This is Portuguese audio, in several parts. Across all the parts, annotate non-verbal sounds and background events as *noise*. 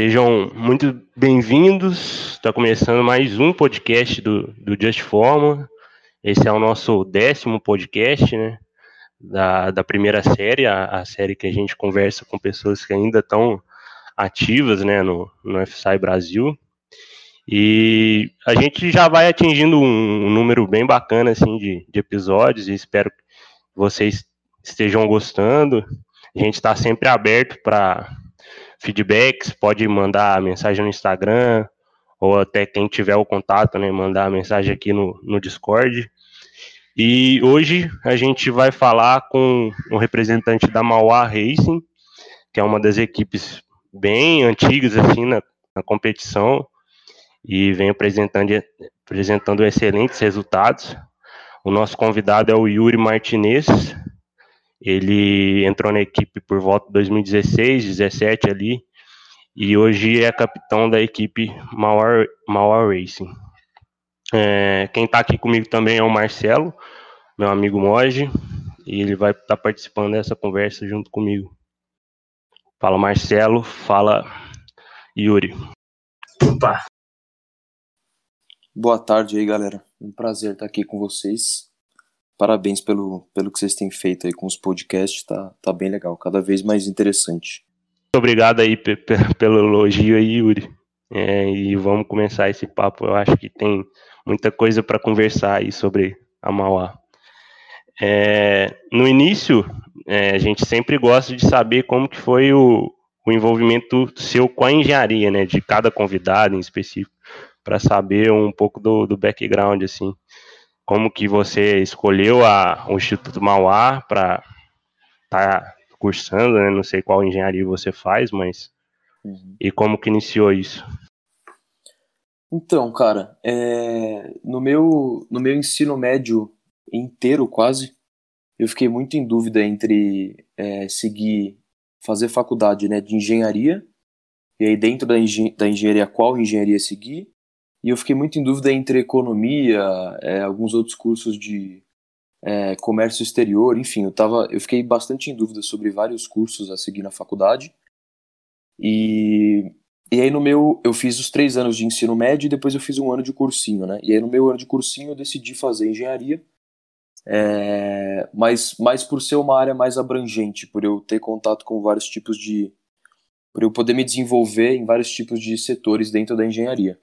Sejam muito bem-vindos. Está começando mais um podcast do, do Just Forma. Esse é o nosso décimo podcast, né? Da, da primeira série, a, a série que a gente conversa com pessoas que ainda estão ativas, né, no, no FSI Brasil. E a gente já vai atingindo um, um número bem bacana, assim, de, de episódios e espero que vocês estejam gostando. A gente está sempre aberto para feedbacks, pode mandar mensagem no Instagram, ou até quem tiver o contato, né, mandar mensagem aqui no, no Discord. E hoje a gente vai falar com o representante da Mauá Racing, que é uma das equipes bem antigas assim na, na competição e vem apresentando, apresentando excelentes resultados. O nosso convidado é o Yuri Martinez, ele entrou na equipe por volta de 2016, 17 ali, e hoje é capitão da equipe Mauer, Mauer Racing. É, quem está aqui comigo também é o Marcelo, meu amigo Moji, e ele vai estar tá participando dessa conversa junto comigo. Fala Marcelo, fala Yuri. Opa! Boa tarde aí, galera. Um prazer estar aqui com vocês. Parabéns pelo, pelo que vocês têm feito aí com os podcasts, tá, tá bem legal, cada vez mais interessante. Muito obrigado aí *laughs* pelo elogio aí, Yuri. É, e vamos começar esse papo. Eu acho que tem muita coisa para conversar aí sobre a Mauá. É, no início, é, a gente sempre gosta de saber como que foi o, o envolvimento seu com a engenharia, né, de cada convidado em específico, para saber um pouco do, do background, assim como que você escolheu a, o Instituto Mauá para estar tá cursando, né? Não sei qual engenharia você faz, mas uhum. e como que iniciou isso? Então, cara, é... no meu no meu ensino médio inteiro quase, eu fiquei muito em dúvida entre é, seguir fazer faculdade, né, de engenharia e aí dentro da, engen da engenharia qual engenharia seguir e eu fiquei muito em dúvida entre economia, é, alguns outros cursos de é, comércio exterior, enfim, eu, tava, eu fiquei bastante em dúvida sobre vários cursos a seguir na faculdade. E, e aí no meu, eu fiz os três anos de ensino médio e depois eu fiz um ano de cursinho, né? E aí no meu ano de cursinho eu decidi fazer engenharia, é, mas, mas por ser uma área mais abrangente, por eu ter contato com vários tipos de... por eu poder me desenvolver em vários tipos de setores dentro da engenharia.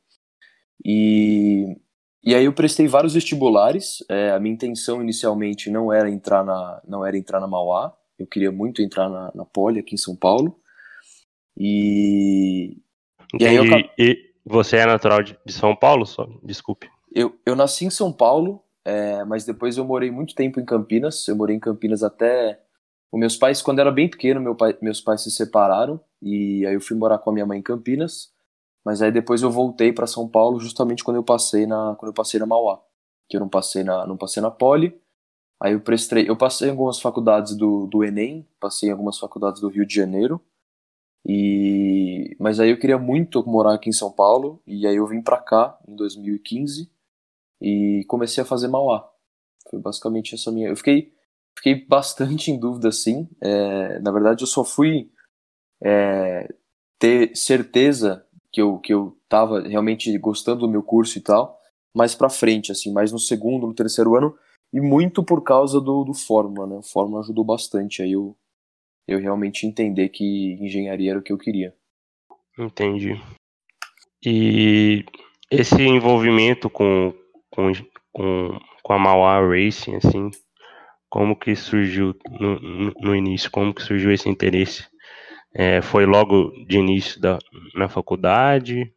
E, e aí eu prestei vários vestibulares. É, a minha intenção inicialmente não era entrar na, não era entrar na Mauá. Eu queria muito entrar na, na Poli aqui em São Paulo. E, e aí eu... E você é natural de, de São Paulo? Só? Desculpe. Eu, eu nasci em São Paulo, é, mas depois eu morei muito tempo em Campinas. Eu morei em Campinas até. Os meus pais, quando eu era bem pequeno, meu pai, meus pais se separaram. E aí eu fui morar com a minha mãe em Campinas. Mas aí depois eu voltei para São Paulo justamente quando eu passei na quando eu passei na Mauá, que eu não passei na não passei na Poli. Aí eu prestei, eu passei em algumas faculdades do, do ENEM, passei em algumas faculdades do Rio de Janeiro. E mas aí eu queria muito morar aqui em São Paulo e aí eu vim para cá em 2015 e comecei a fazer Mauá. Foi basicamente essa minha. Eu fiquei fiquei bastante em dúvida assim. É, na verdade eu só fui é, ter certeza que eu, que eu tava realmente gostando do meu curso e tal, mais pra frente, assim, mais no segundo, no terceiro ano, e muito por causa do, do Fórmula, né? O Fórmula ajudou bastante aí eu, eu realmente entender que engenharia era o que eu queria. Entendi. E esse envolvimento com, com, com, com a Mauá Racing, assim, como que surgiu no, no início? Como que surgiu esse interesse? É, foi logo de início da, na faculdade?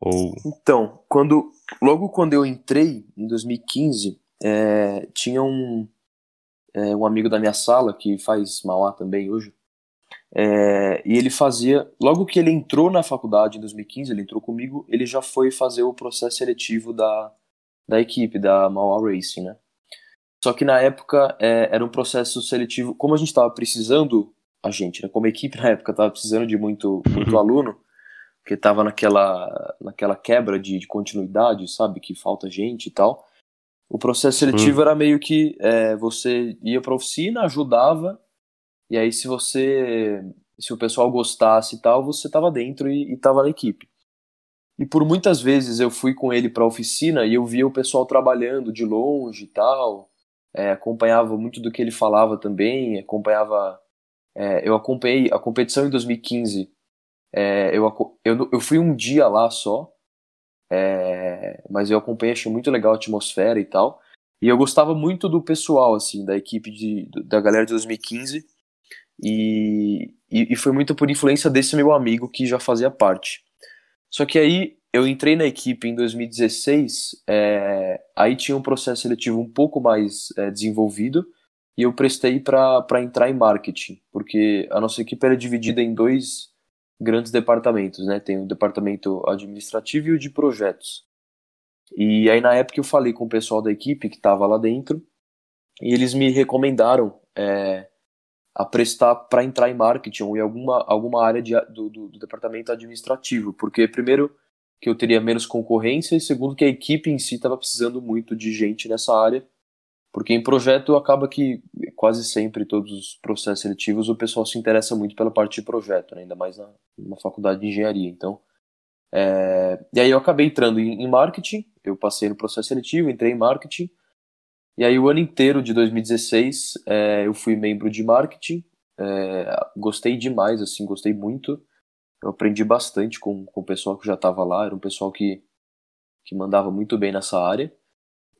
Ou... Então, quando, logo quando eu entrei, em 2015, é, tinha um, é, um amigo da minha sala, que faz Mauá também hoje, é, e ele fazia, logo que ele entrou na faculdade em 2015, ele entrou comigo, ele já foi fazer o processo seletivo da, da equipe, da Mauá Racing, né? Só que na época é, era um processo seletivo, como a gente estava precisando a gente, né, como equipe na época estava precisando de muito, muito *laughs* aluno, porque estava naquela, naquela quebra de, de, continuidade, sabe, que falta gente e tal. O processo seletivo uhum. era meio que é, você ia para oficina, ajudava, e aí se você se o pessoal gostasse e tal, você estava dentro e estava na equipe. E por muitas vezes eu fui com ele para a oficina e eu via o pessoal trabalhando de longe e tal, é, acompanhava muito do que ele falava também, acompanhava. É, eu acompanhei a competição em 2015. É, eu, eu, eu fui um dia lá só, é, mas eu acompanhei, achei muito legal a atmosfera e tal. E eu gostava muito do pessoal, assim, da equipe de, da galera de 2015. E, e, e foi muito por influência desse meu amigo que já fazia parte. Só que aí eu entrei na equipe em 2016, é, aí tinha um processo seletivo um pouco mais é, desenvolvido e eu prestei para entrar em marketing, porque a nossa equipe era dividida em dois grandes departamentos, né? Tem o departamento administrativo e o de projetos. E aí na época eu falei com o pessoal da equipe que estava lá dentro e eles me recomendaram é, a prestar para entrar em marketing ou em alguma, alguma área de, do, do, do departamento administrativo, porque primeiro que eu teria menos concorrência e segundo que a equipe em si estava precisando muito de gente nessa área, porque em projeto acaba que quase sempre todos os processos seletivos o pessoal se interessa muito pela parte de projeto, né? ainda mais na, na faculdade de engenharia. Então, é... e aí eu acabei entrando em, em marketing, eu passei no processo seletivo, entrei em marketing, e aí o ano inteiro de 2016 é, eu fui membro de marketing, é, gostei demais, assim, gostei muito eu aprendi bastante com, com o pessoal que já estava lá, era um pessoal que, que mandava muito bem nessa área.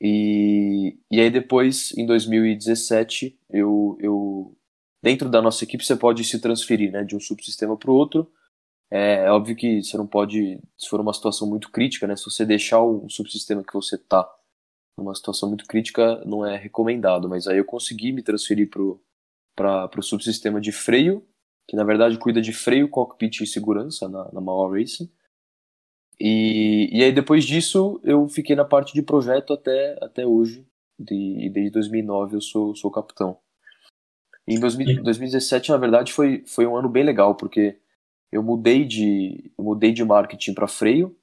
E, e aí depois, em 2017, eu, eu dentro da nossa equipe você pode se transferir né, de um subsistema para o outro. É, é, óbvio que você não pode, se for uma situação muito crítica, né, se você deixar o subsistema que você está numa situação muito crítica, não é recomendado. Mas aí eu consegui me transferir para o subsistema de freio que na verdade cuida de freio, cockpit e segurança na, na Mauá Racing. E, e aí depois disso eu fiquei na parte de projeto até, até hoje, de, e desde 2009 eu sou, sou capitão. Em 2000, 2017, na verdade, foi, foi um ano bem legal, porque eu mudei de, eu mudei de marketing para freio,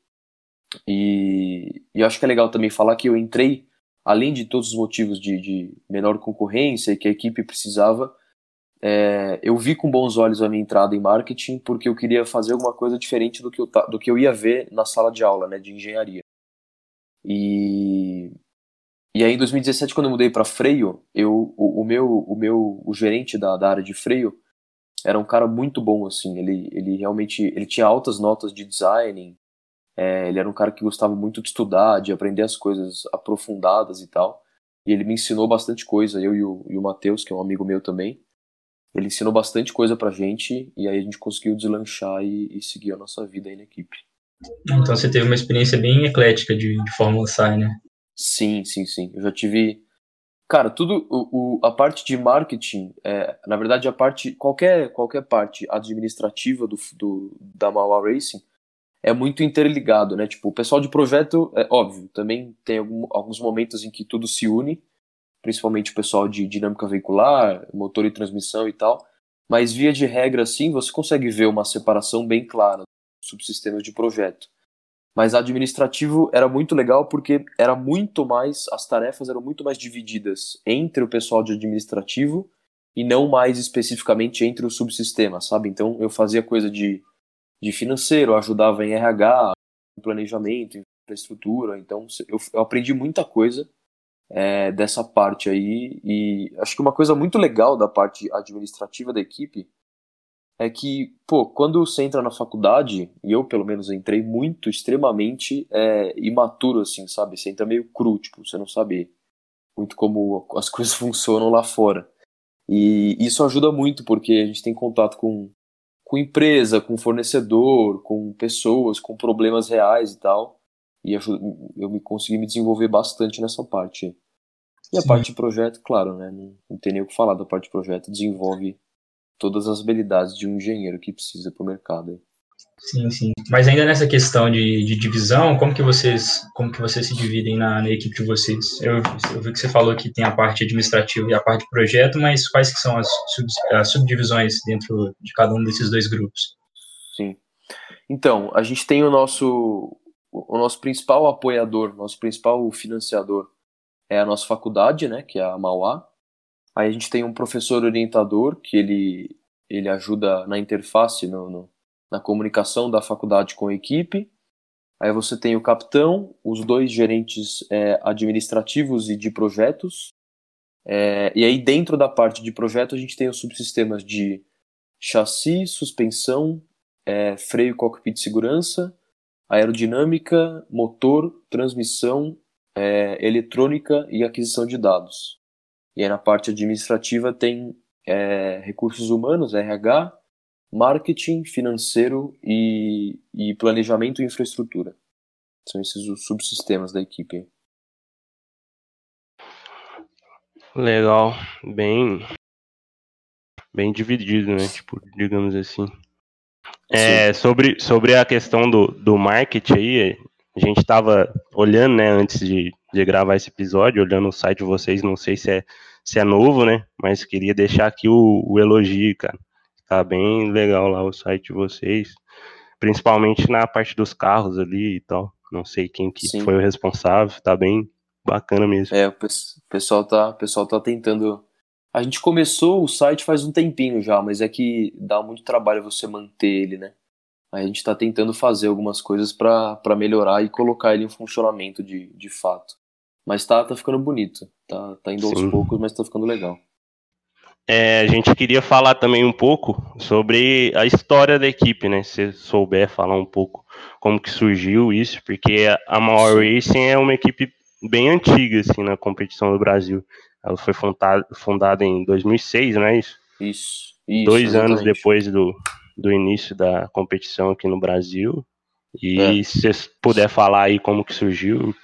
e, e acho que é legal também falar que eu entrei, além de todos os motivos de, de menor concorrência e que a equipe precisava, é, eu vi com bons olhos a minha entrada em marketing porque eu queria fazer alguma coisa diferente do que eu, do que eu ia ver na sala de aula, né, de engenharia. E, e aí em 2017, quando eu mudei para freio, eu, o, o, meu, o meu o gerente da, da área de freio era um cara muito bom, assim, ele, ele realmente ele tinha altas notas de design, é, ele era um cara que gostava muito de estudar, de aprender as coisas aprofundadas e tal, e ele me ensinou bastante coisa, eu e o, e o Matheus, que é um amigo meu também, ele ensinou bastante coisa pra gente e aí a gente conseguiu deslanchar e, e seguir a nossa vida aí na equipe. Então você teve uma experiência bem eclética de, de Fórmula SAI, né? Sim, sim, sim. Eu já tive. Cara, tudo. O, o a parte de marketing, é, na verdade, a parte. Qualquer, qualquer parte administrativa do, do, da Mauá Racing é muito interligado, né? Tipo, o pessoal de projeto, é óbvio, também tem algum, alguns momentos em que tudo se une, principalmente o pessoal de dinâmica veicular, motor e transmissão e tal. Mas via de regra, assim, você consegue ver uma separação bem clara dos subsistemas de projeto. Mas administrativo era muito legal porque era muito mais, as tarefas eram muito mais divididas entre o pessoal de administrativo e não mais especificamente entre os subsistemas, sabe? Então eu fazia coisa de, de financeiro, ajudava em RH, planejamento, infraestrutura, então eu, eu aprendi muita coisa é, dessa parte aí. E acho que uma coisa muito legal da parte administrativa da equipe é que, pô, quando você entra na faculdade, e eu pelo menos entrei muito, extremamente é, imaturo, assim, sabe? Você entra meio cru, tipo, você não sabe muito como as *laughs* coisas funcionam lá fora. E isso ajuda muito, porque a gente tem contato com, com empresa, com fornecedor, com pessoas, com problemas reais e tal e eu me consegui me desenvolver bastante nessa parte. E a Sim. parte de projeto, claro, né? Não, não tem nem o que falar da parte de projeto, desenvolve todas as habilidades de um engenheiro que precisa para o mercado. Sim, sim. Mas ainda nessa questão de, de, divisão, como que vocês, como que vocês se dividem na, na equipe de vocês? Eu, eu, vi que você falou que tem a parte administrativa e a parte de projeto, mas quais que são as, sub, as subdivisões dentro de cada um desses dois grupos? Sim. Então, a gente tem o nosso o nosso principal apoiador, nosso principal financiador é a nossa faculdade, né, que é a Mauá. Aí a gente tem um professor orientador que ele ele ajuda na interface, no, no, na comunicação da faculdade com a equipe. Aí você tem o capitão, os dois gerentes é, administrativos e de projetos. É, e aí dentro da parte de projeto a gente tem os subsistemas de chassi, suspensão, é, freio, cockpit de segurança, aerodinâmica, motor, transmissão, é, eletrônica e aquisição de dados. E aí na parte administrativa tem é, recursos humanos, RH, marketing, financeiro e, e planejamento e infraestrutura. São esses os subsistemas da equipe. Legal, bem bem dividido, né? Tipo, digamos assim. É, sobre, sobre a questão do, do marketing aí, a gente estava olhando, né, antes de, de gravar esse episódio, olhando o site de vocês, não sei se é, se é novo, né, mas queria deixar aqui o, o elogio, cara. Tá bem legal lá o site de vocês, principalmente na parte dos carros ali e tal. Não sei quem que foi o responsável, tá bem bacana mesmo. É, o pessoal tá, o pessoal tá tentando a gente começou o site faz um tempinho já, mas é que dá muito trabalho você manter ele, né? Aí a gente está tentando fazer algumas coisas para melhorar e colocar ele em funcionamento de, de fato. Mas tá, tá ficando bonito. Tá, tá indo aos Sim. poucos, mas tá ficando legal. É, a gente queria falar também um pouco sobre a história da equipe, né? Se souber falar um pouco como que surgiu isso, porque a Mauer Racing é uma equipe bem antiga, assim, na competição do Brasil. Ela foi fundada, fundada em 2006, não é isso? Isso. isso Dois exatamente. anos depois do, do início da competição aqui no Brasil. E é. se você puder falar aí como que surgiu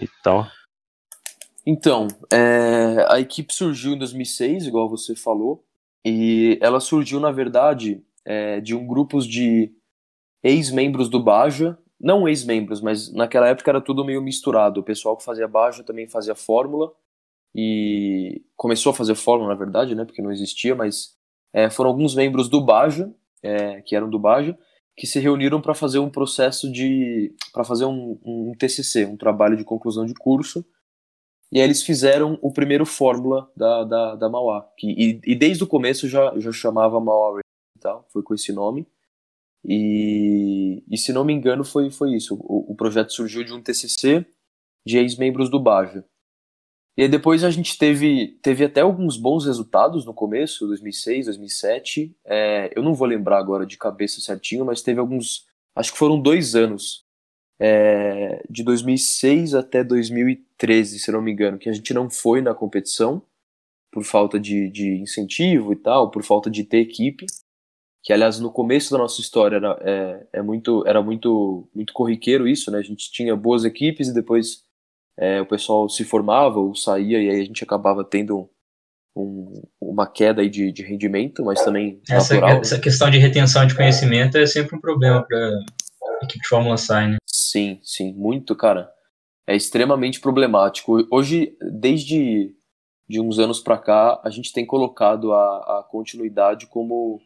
e tal. Então, é, a equipe surgiu em 2006, igual você falou, e ela surgiu, na verdade, é, de um grupo de ex-membros do Baja, não ex-membros, mas naquela época era tudo meio misturado. O pessoal que fazia Baja também fazia Fórmula, e começou a fazer fórmula, na verdade, né, porque não existia, mas é, foram alguns membros do Baja, é, que eram do Baja, que se reuniram para fazer um processo de. para fazer um, um, TCC, um trabalho de conclusão de curso. E aí eles fizeram o primeiro Fórmula da, da, da Mauá. Que, e, e, desde o começo já, já chamava Mauá e tal, foi com esse nome. E, e se não me engano foi, foi isso. O, o projeto surgiu de um TCC de ex-membros do Baja. E aí depois a gente teve, teve até alguns bons resultados no começo, 2006, 2007. É, eu não vou lembrar agora de cabeça certinho, mas teve alguns. Acho que foram dois anos. É, de 2006 até 2013, se não me engano, que a gente não foi na competição por falta de, de incentivo e tal, por falta de ter equipe. Que aliás no começo da nossa história era, é, é muito, era muito, muito corriqueiro isso, né? A gente tinha boas equipes e depois é, o pessoal se formava ou saía e aí a gente acabava tendo um, uma queda aí de, de, rendimento, mas também essa, natural, essa né? questão de retenção de conhecimento é sempre um problema para a equipe de Fórmula Sai, né? Sim, sim, muito, cara. É extremamente problemático. Hoje, desde de uns anos para cá, a gente tem colocado a, a continuidade como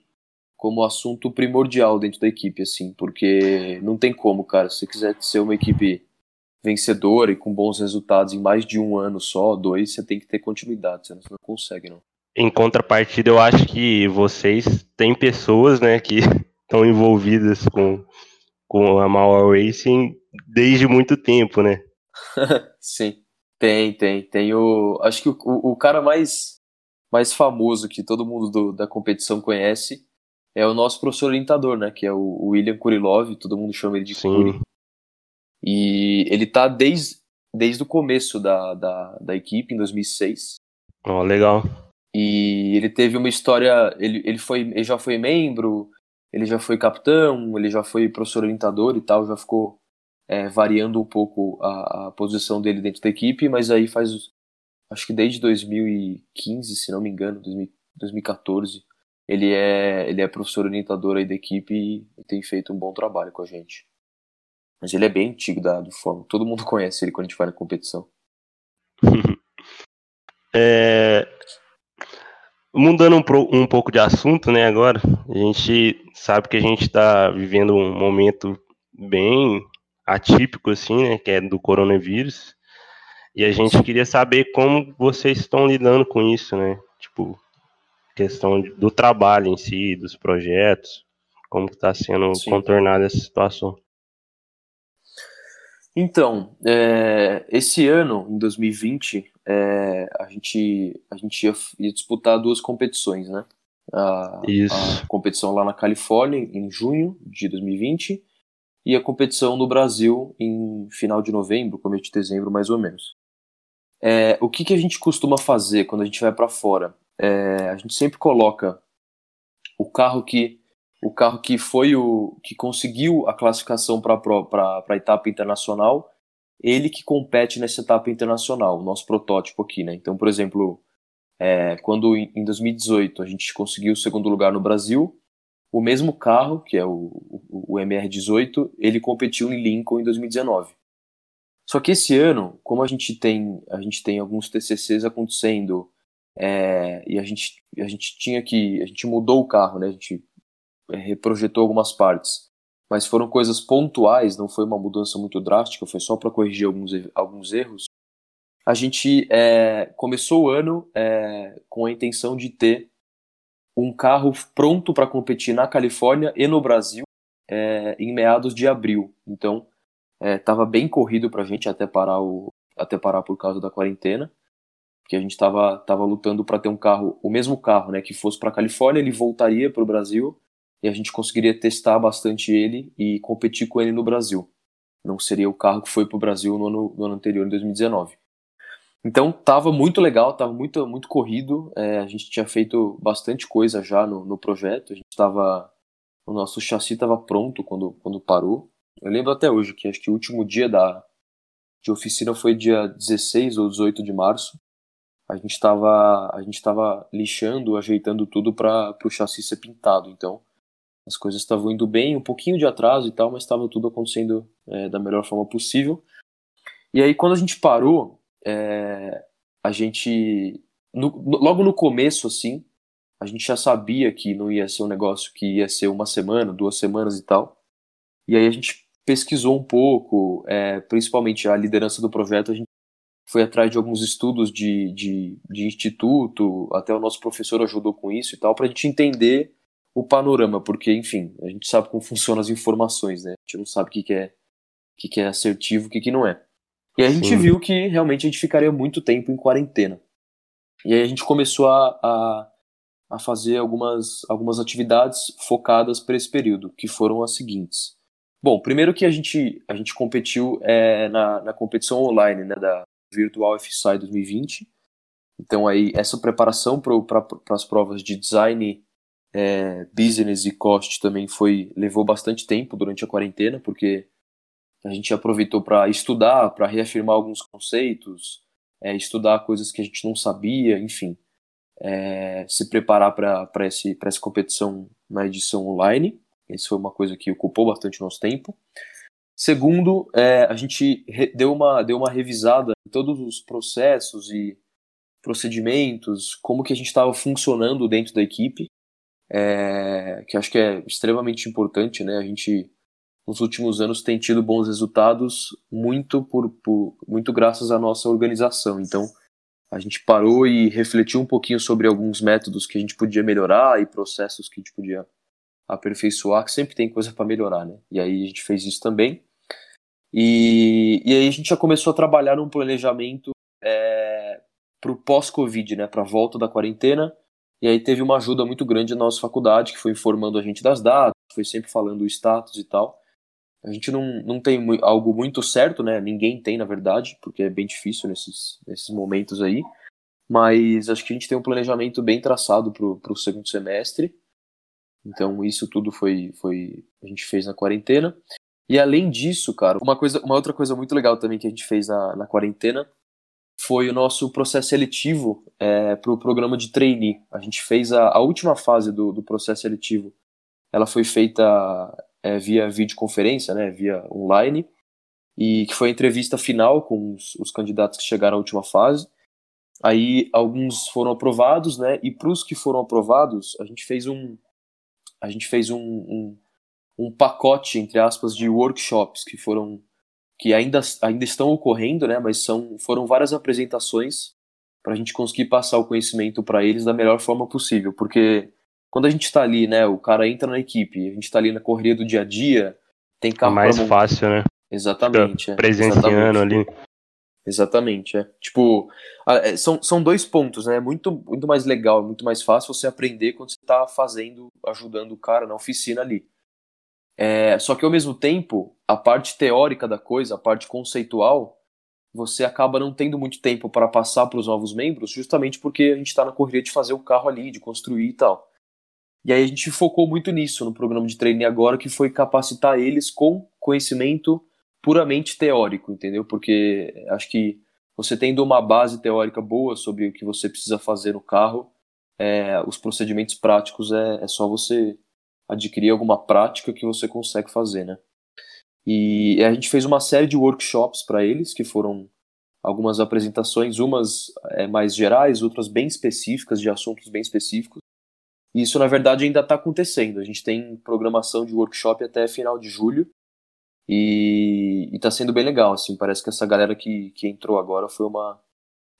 como assunto primordial dentro da equipe, assim, porque não tem como, cara. Se você quiser ser uma equipe vencedor e com bons resultados em mais de um ano só, dois, você tem que ter continuidade, você não consegue, não. Em contrapartida, eu acho que vocês têm pessoas, né, que *laughs* estão envolvidas com, com a Mauer Racing desde muito tempo, né? *laughs* Sim, tem, tem. Tem o. Acho que o, o, cara mais, mais famoso que todo mundo do, da competição conhece é o nosso professor orientador, né? Que é o William Kurilov, todo mundo chama ele de Sim. E ele tá desde, desde o começo da, da, da equipe, em 2006. Oh, legal. E ele teve uma história. Ele, ele, foi, ele já foi membro, ele já foi capitão, ele já foi professor orientador e tal, já ficou é, variando um pouco a, a, posição dele dentro da equipe, mas aí faz. Acho que desde 2015, se não me engano, 2014, ele é, ele é professor orientador aí da equipe e tem feito um bom trabalho com a gente. Mas ele é bem antigo da, do Fórmula. Todo mundo *laughs* conhece ele quando a gente vai na competição. *laughs* é... Mudando um, pro, um, pouco de assunto, né, agora, a gente sabe que a gente está vivendo um momento bem atípico, assim, né, que é do coronavírus, e a gente queria saber como vocês estão lidando com isso, né, tipo, questão do trabalho em si, dos projetos, como está sendo Sim. contornada essa situação. Então, é, esse ano, em 2020, é, a, gente, a gente ia, ia, disputar duas competições, né? A, a, competição lá na Califórnia, em junho de 2020, e a competição no Brasil em final de novembro, começo de dezembro, mais ou menos. É, o que, que a gente costuma fazer quando a gente vai para fora? É, a gente sempre coloca o carro que o carro que foi o que conseguiu a classificação para a etapa internacional, ele que compete nessa etapa internacional, o nosso protótipo aqui, né? Então, por exemplo, é, quando em 2018 a gente conseguiu o segundo lugar no Brasil, o mesmo carro, que é o, o, o MR18, ele competiu em Lincoln em 2019. Só que esse ano, como a gente tem, a gente tem alguns TCCs acontecendo é, e a gente, a gente tinha que, a gente mudou o carro, né? A gente reprojetou algumas partes, mas foram coisas pontuais, não foi uma mudança muito drástica, foi só para corrigir alguns, alguns erros. A gente é, começou o ano é, com a intenção de ter um carro pronto para competir na Califórnia e no Brasil é, em meados de abril. Então, estava é, bem corrido para a gente até parar o até parar por causa da quarentena, porque a gente estava tava lutando para ter um carro, o mesmo carro, né, que fosse para Califórnia, ele voltaria para o Brasil e a gente conseguiria testar bastante ele e competir com ele no Brasil. Não seria o carro que foi para o Brasil no ano, no ano anterior, em 2019. Então tava muito legal, tava muito, muito corrido. É, a gente tinha feito bastante coisa já no, no projeto. A gente estava, o nosso chassi estava pronto quando, quando parou. Eu lembro até hoje que acho que o último dia da de oficina foi dia 16 ou 18 de março. A gente estava a gente estava lixando, ajeitando tudo para o chassi ser pintado. Então as coisas estavam indo bem, um pouquinho de atraso e tal, mas estava tudo acontecendo é, da melhor forma possível. E aí, quando a gente parou, é, a gente. No, logo no começo, assim, a gente já sabia que não ia ser um negócio que ia ser uma semana, duas semanas e tal. E aí a gente pesquisou um pouco, é, principalmente a liderança do projeto, a gente foi atrás de alguns estudos de, de, de instituto, até o nosso professor ajudou com isso e tal, para a gente entender o panorama, porque, enfim, a gente sabe como funcionam as informações, né? A gente não sabe o que, que é o que, que é assertivo, o que, que não é. E a gente Sim. viu que realmente a gente ficaria muito tempo em quarentena. E aí a gente começou a, a, a fazer algumas, algumas atividades focadas para esse período, que foram as seguintes. Bom, primeiro que a gente, a gente competiu é, na, na competição online né, da Virtual FSI 2020. Então aí essa preparação para as provas de design é, business e cost também foi levou bastante tempo durante a quarentena, porque a gente aproveitou para estudar, para reafirmar alguns conceitos, é, estudar coisas que a gente não sabia, enfim, é, se preparar para essa competição na edição online. Isso foi uma coisa que ocupou bastante nosso tempo. Segundo, é, a gente deu uma, deu uma revisada em todos os processos e procedimentos, como que a gente estava funcionando dentro da equipe é, que acho que é extremamente importante, né? A gente nos últimos anos tem tido bons resultados muito por, por muito graças à nossa organização. Então a gente parou e refletiu um pouquinho sobre alguns métodos que a gente podia melhorar e processos que a gente podia aperfeiçoar, que sempre tem coisa para melhorar, né? E aí a gente fez isso também. E, e aí a gente já começou a trabalhar num planejamento é, para o pós-Covid, né? Para a volta da quarentena e aí teve uma ajuda muito grande na nossa faculdade, que foi informando a gente das datas, foi sempre falando o status e tal. A gente não, não tem algo muito certo, né? Ninguém tem, na verdade, porque é bem difícil nesses, nesses momentos aí. Mas acho que a gente tem um planejamento bem traçado para o segundo semestre. Então isso tudo foi, foi a gente fez na quarentena. E além disso, cara, uma, coisa, uma outra coisa muito legal também que a gente fez na, na quarentena foi o nosso processo seletivo é, para o programa de trainee. A gente fez a, a última fase do, do, processo seletivo. Ela foi feita é, via videoconferência, né, via online, e que foi a entrevista final com os, os candidatos que chegaram à última fase. Aí alguns foram aprovados, né? E para os que foram aprovados, a gente fez um, a gente fez um, um, um pacote entre aspas de workshops que foram que ainda, ainda estão ocorrendo, né, mas são, foram várias apresentações para a gente conseguir passar o conhecimento para eles da melhor forma possível, porque quando a gente está ali, né, o cara entra na equipe, a gente está ali na correria do dia a dia, tem carro é mais fácil, né? Exatamente. É, presenciando exatamente. ali. Exatamente, é. Tipo, é, são, são dois pontos, né? Muito, muito mais legal, muito mais fácil você aprender quando você está fazendo, ajudando o cara na oficina ali. É, só que ao mesmo tempo, a parte teórica da coisa, a parte conceitual, você acaba não tendo muito tempo para passar para os novos membros, justamente porque a gente está na correria de fazer o carro ali, de construir e tal. E aí a gente focou muito nisso no programa de treino agora, que foi capacitar eles com conhecimento puramente teórico, entendeu? Porque acho que você tendo uma base teórica boa sobre o que você precisa fazer no carro, é, os procedimentos práticos é, é só você adquirir alguma prática que você consegue fazer, né? E a gente fez uma série de workshops para eles, que foram algumas apresentações, umas é, mais gerais, outras bem específicas, de assuntos bem específicos. E isso, na verdade, ainda está acontecendo. A gente tem programação de workshop até final de julho. E, está sendo bem legal, assim. Parece que essa galera que, que entrou agora foi uma,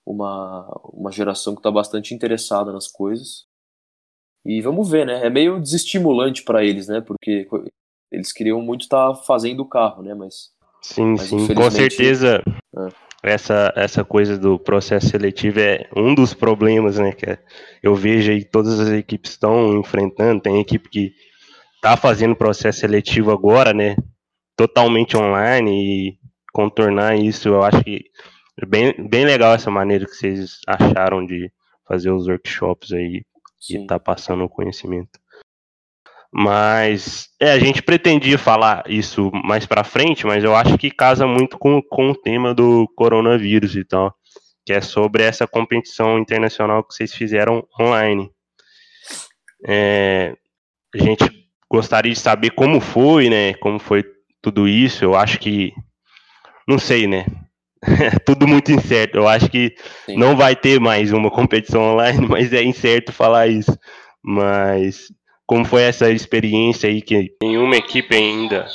uma, uma geração que está bastante interessada nas coisas. E vamos ver, né? É meio desestimulante para eles, né? Porque eles queriam muito estar tá fazendo o carro, né? Mas. Sim, mas sim, com certeza. É. Essa, essa coisa do processo seletivo é um dos problemas, né? Que é, eu vejo aí todas as equipes estão enfrentando. Tem equipe que está fazendo processo seletivo agora, né? Totalmente online e contornar isso, eu acho que é bem, bem legal essa maneira que vocês acharam de fazer os workshops aí Sim. e tá passando o conhecimento. Mas é, a gente pretendia falar isso mais para frente, mas eu acho que casa muito com, com o tema do coronavírus e tal, que é sobre essa competição internacional que vocês fizeram online. É, a gente gostaria de saber como foi, né? Como foi tudo isso. Eu acho que não sei, né? *laughs* tudo muito incerto. Eu acho que Sim. não vai ter mais uma competição online, *laughs* mas é incerto falar isso. Mas como foi essa experiência aí que nenhuma equipe ainda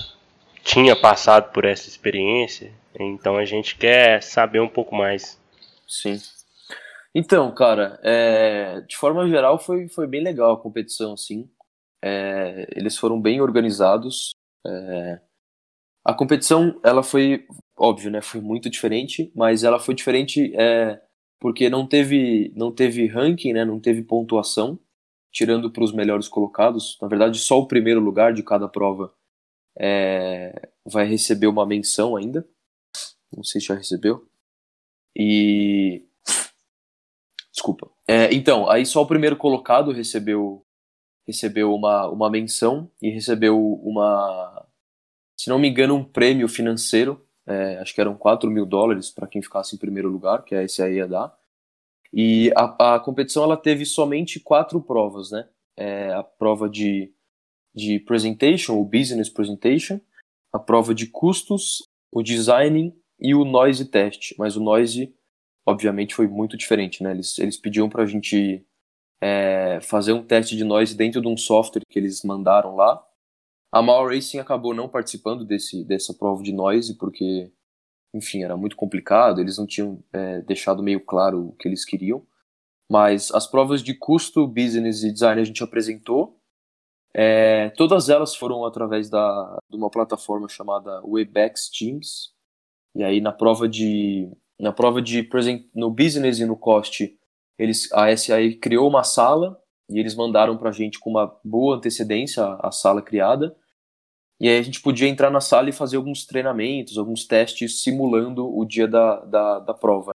tinha passado por essa experiência? Então a gente quer saber um pouco mais. Sim. Então, cara, é, de forma geral foi, foi bem legal a competição, assim. É, eles foram bem organizados. É, a competição, ela foi, óbvio, né, foi muito diferente, mas ela foi diferente é, porque não teve, não teve ranking, né, não teve pontuação, tirando para os melhores colocados. Na verdade, só o primeiro lugar de cada prova é, vai receber uma menção ainda. Não sei se já recebeu. E. Desculpa. É, então, aí só o primeiro colocado recebeu recebeu uma, uma menção e recebeu uma, se não me engano, um prêmio financeiro. É, acho que eram 4 mil dólares para quem ficasse em primeiro lugar, que a SAE ia dar. E a, a competição ela teve somente quatro provas, né? É, a prova de, de presentation, o business presentation, a prova de custos, o design e o noise test. Mas o noise, obviamente, foi muito diferente, né? Eles, eles pediam para a gente é, fazer um teste de noise dentro de um software que eles mandaram lá a Mall Racing acabou não participando desse, dessa prova de noise, porque, enfim, era muito complicado, eles não tinham é, deixado meio claro o que eles queriam. Mas as provas de custo, business e design a gente apresentou. É, todas elas foram através da, de uma plataforma chamada Webex Teams. E aí na prova de na prova de no business e no cost, eles a SAE criou uma sala e eles mandaram para a gente com uma boa antecedência a sala criada. E aí a gente podia entrar na sala e fazer alguns treinamentos, alguns testes simulando o dia da, da, da prova.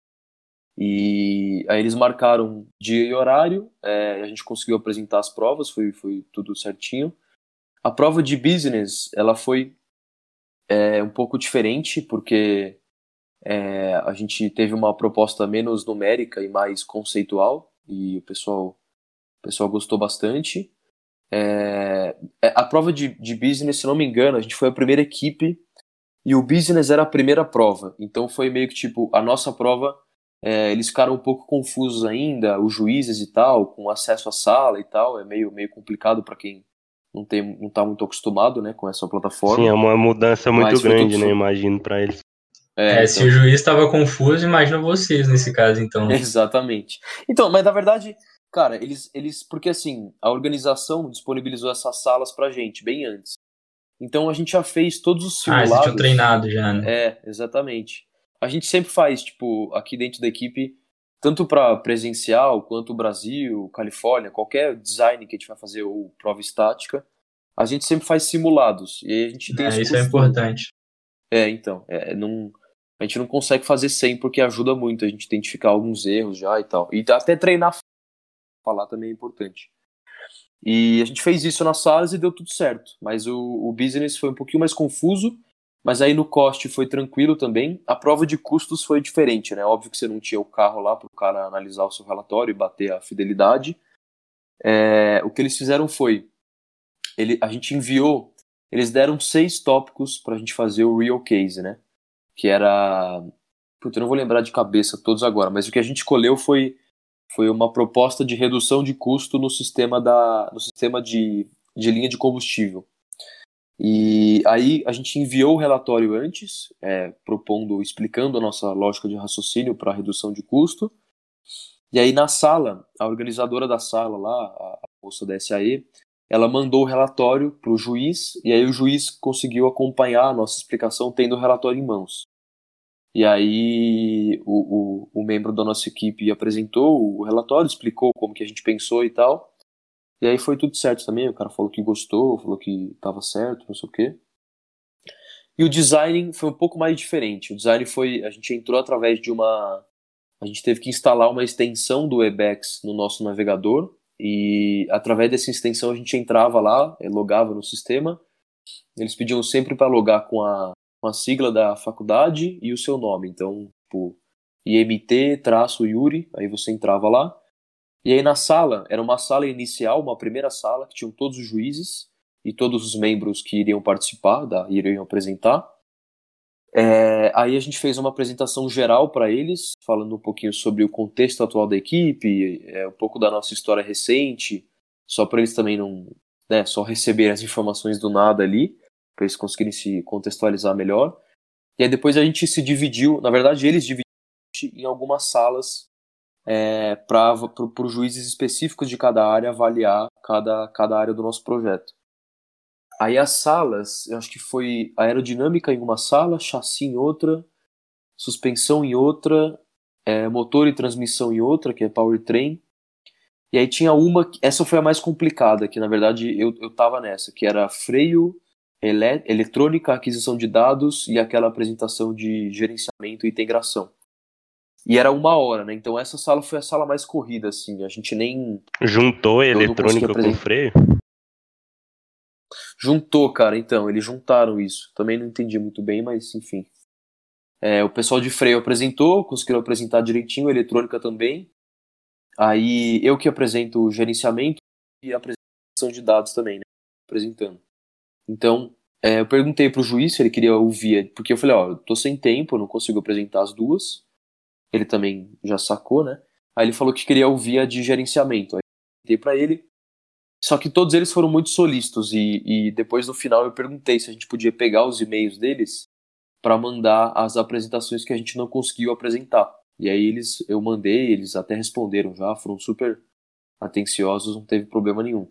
E aí eles marcaram dia e horário, é, a gente conseguiu apresentar as provas, foi, foi tudo certinho. A prova de business, ela foi é, um pouco diferente, porque é, a gente teve uma proposta menos numérica e mais conceitual, e o pessoal, o pessoal gostou bastante. É, é, a prova de, de business, se não me engano, a gente foi a primeira equipe e o business era a primeira prova. Então foi meio que tipo, a nossa prova, é, eles ficaram um pouco confusos ainda, os juízes e tal, com acesso à sala e tal, é meio, meio complicado para quem não, tem, não tá muito acostumado né, com essa plataforma. Sim, é uma mudança muito grande, né, imagino, para eles. É, é então... se o juiz estava confuso, imagina vocês nesse caso, então. *laughs* Exatamente. Então, mas na verdade, cara, eles, eles. Porque assim, a organização disponibilizou essas salas pra gente bem antes. Então a gente já fez todos os simulados. Ah, você tinha treinado já, né? É, exatamente. A gente sempre faz, tipo, aqui dentro da equipe, tanto para presencial quanto Brasil, Califórnia, qualquer design que a gente vai fazer ou prova estática, a gente sempre faz simulados. E aí a gente tem é, isso é importante. É, então, é, não, a gente não consegue fazer 100 porque ajuda muito a gente identificar alguns erros já e tal. E até treinar falar também é importante. E a gente fez isso nas salas e deu tudo certo. Mas o, o business foi um pouquinho mais confuso, mas aí no coste foi tranquilo também. A prova de custos foi diferente, né? Óbvio que você não tinha o carro lá para o cara analisar o seu relatório e bater a fidelidade. É, o que eles fizeram foi, ele, a gente enviou, eles deram seis tópicos para a gente fazer o real case, né? Que era, putz, eu não vou lembrar de cabeça todos agora, mas o que a gente escolheu foi foi uma proposta de redução de custo no sistema, da, no sistema de, de linha de combustível. E aí a gente enviou o relatório antes, é, propondo, explicando a nossa lógica de raciocínio para redução de custo. E aí na sala, a organizadora da sala lá, a, a moça da SAE, ela mandou o relatório para o juiz, e aí o juiz conseguiu acompanhar a nossa explicação tendo o relatório em mãos. E aí o, o, o, membro da nossa equipe apresentou o relatório, explicou como que a gente pensou e tal. E aí foi tudo certo também, o cara falou que gostou, falou que estava certo, não sei o quê. E o design foi um pouco mais diferente. O design foi, a gente entrou através de uma a gente teve que instalar uma extensão do Webex no nosso navegador e através dessa extensão a gente entrava lá, logava no sistema. Eles pediam sempre para logar com a com a sigla da faculdade e o seu nome. Então, tipo, IMT-Yuri, aí você entrava lá. E aí na sala, era uma sala inicial, uma primeira sala, que tinham todos os juízes e todos os membros que iriam participar, da, iriam apresentar. É, aí a gente fez uma apresentação geral para eles, falando um pouquinho sobre o contexto atual da equipe, é, um pouco da nossa história recente, só para eles também não né, só receberem as informações do nada ali para eles conseguirem se contextualizar melhor. E aí depois a gente se dividiu, na verdade eles dividiram em algumas salas é, para os juízes específicos de cada área avaliar cada, cada área do nosso projeto. Aí as salas, eu acho que foi aerodinâmica em uma sala, chassi em outra, suspensão em outra, é, motor e transmissão em outra, que é powertrain. E aí tinha uma, essa foi a mais complicada, que na verdade eu, eu tava nessa, que era freio, ele eletrônica, aquisição de dados e aquela apresentação de gerenciamento e integração. E era uma hora, né? Então essa sala foi a sala mais corrida, assim. A gente nem. Juntou eletrônica com freio? Juntou, cara, então. Eles juntaram isso. Também não entendi muito bem, mas enfim. É, o pessoal de freio apresentou, conseguiram apresentar direitinho, eletrônica também. Aí eu que apresento o gerenciamento e a apresentação de dados também, né? Apresentando. Então, é, eu perguntei pro juiz se ele queria ouvir, porque eu falei, ó, eu tô sem tempo, não consigo apresentar as duas. Ele também já sacou, né? Aí ele falou que queria ouvir a de gerenciamento. Aí eu perguntei pra ele. Só que todos eles foram muito solícitos e, e depois no final eu perguntei se a gente podia pegar os e-mails deles para mandar as apresentações que a gente não conseguiu apresentar. E aí eles, eu mandei, eles até responderam já, foram super atenciosos, não teve problema nenhum.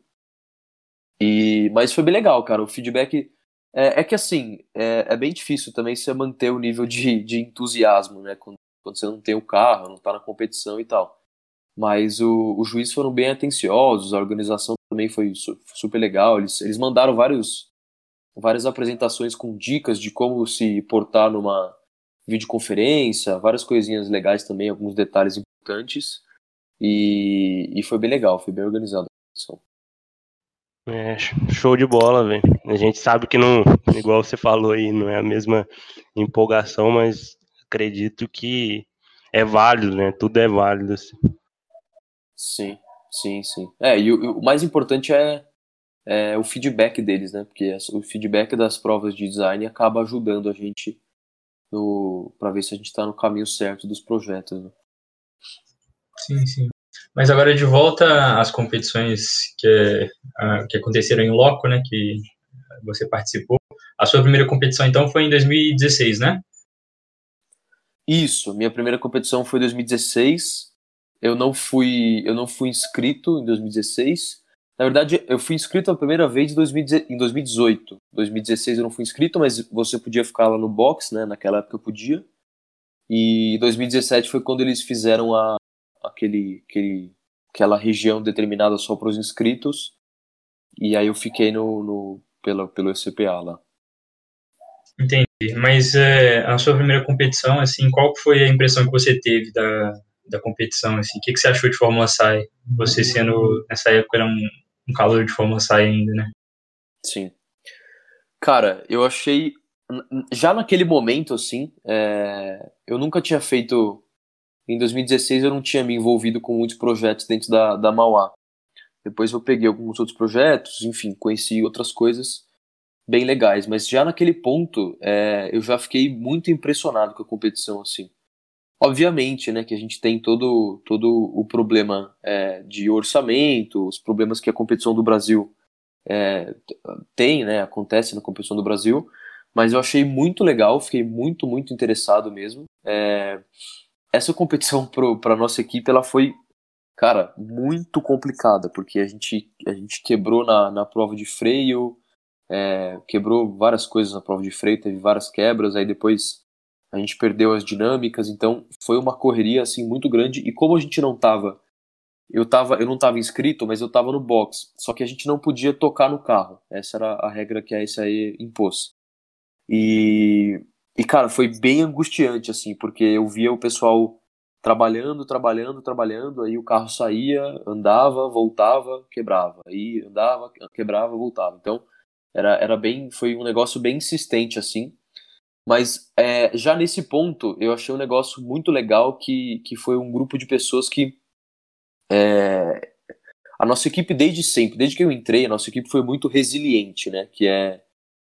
E, mas foi bem legal, cara. O feedback. É, é que assim, é, é, bem difícil também você manter o nível de, de entusiasmo, né? Quando, quando, você não tem o carro, não tá na competição e tal. Mas o, os juízes foram bem atenciosos, a organização também foi super legal. Eles, eles mandaram vários, várias apresentações com dicas de como se portar numa videoconferência, várias coisinhas legais também, alguns detalhes importantes. E, e foi bem legal, foi bem organizado a é, show de bola, velho. A gente sabe que não, igual você falou aí, não é a mesma empolgação, mas acredito que é válido, né? Tudo é válido. Assim. Sim, sim, sim. É, e o, o mais importante é, é, o feedback deles, né? Porque o feedback das provas de design acaba ajudando a gente para ver se a gente está no caminho certo dos projetos. Né? Sim, sim. Mas agora de volta às competições que, uh, que aconteceram em loco, né, que você participou. A sua primeira competição, então, foi em 2016, né? Isso, minha primeira competição foi em 2016. Eu não fui, eu não fui inscrito em 2016. Na verdade, eu fui inscrito a primeira vez em 2018. Em 2016 eu não fui inscrito, mas você podia ficar lá no box, né? Naquela época eu podia. E 2017 foi quando eles fizeram a, aquele, aquele, aquela região determinada só para os inscritos. E aí eu fiquei no, no pelo, pelo ECPA lá. Entendi. Mas é, a sua primeira competição, assim, qual foi a impressão que você teve da, da competição? Assim? O que, que você achou de Fórmula SAI? Você sendo, nessa época, era um, um calor de Fórmula SAI ainda, né? Sim. Cara, eu achei. Já naquele momento, assim, é, eu nunca tinha feito. Em 2016 eu não tinha me envolvido com muitos projetos dentro da, da Mauá. Depois eu peguei alguns outros projetos, enfim, conheci outras coisas bem legais. Mas já naquele ponto, é, eu já fiquei muito impressionado com a competição, assim. Obviamente, né, que a gente tem todo, todo o problema é, de orçamento, os problemas que a competição do Brasil é, tem, né, acontece na competição do Brasil, mas eu achei muito legal, fiquei muito, muito interessado mesmo. É, essa competição para nossa equipe, ela foi cara, muito complicada, porque a gente, a gente quebrou na, na prova de freio, é, quebrou várias coisas na prova de freio, teve várias quebras, aí depois a gente perdeu as dinâmicas, então foi uma correria assim muito grande e como a gente não tava eu tava eu não tava inscrito, mas eu tava no box, só que a gente não podia tocar no carro. Essa era a regra que a SAE impôs. E e cara, foi bem angustiante assim, porque eu via o pessoal trabalhando, trabalhando, trabalhando, aí o carro saía, andava, voltava, quebrava, aí andava, quebrava, voltava. Então era, era bem, foi um negócio bem insistente assim. Mas é, já nesse ponto eu achei um negócio muito legal que, que foi um grupo de pessoas que é, a nossa equipe desde sempre, desde que eu entrei, a nossa equipe foi muito resiliente, né? Que é,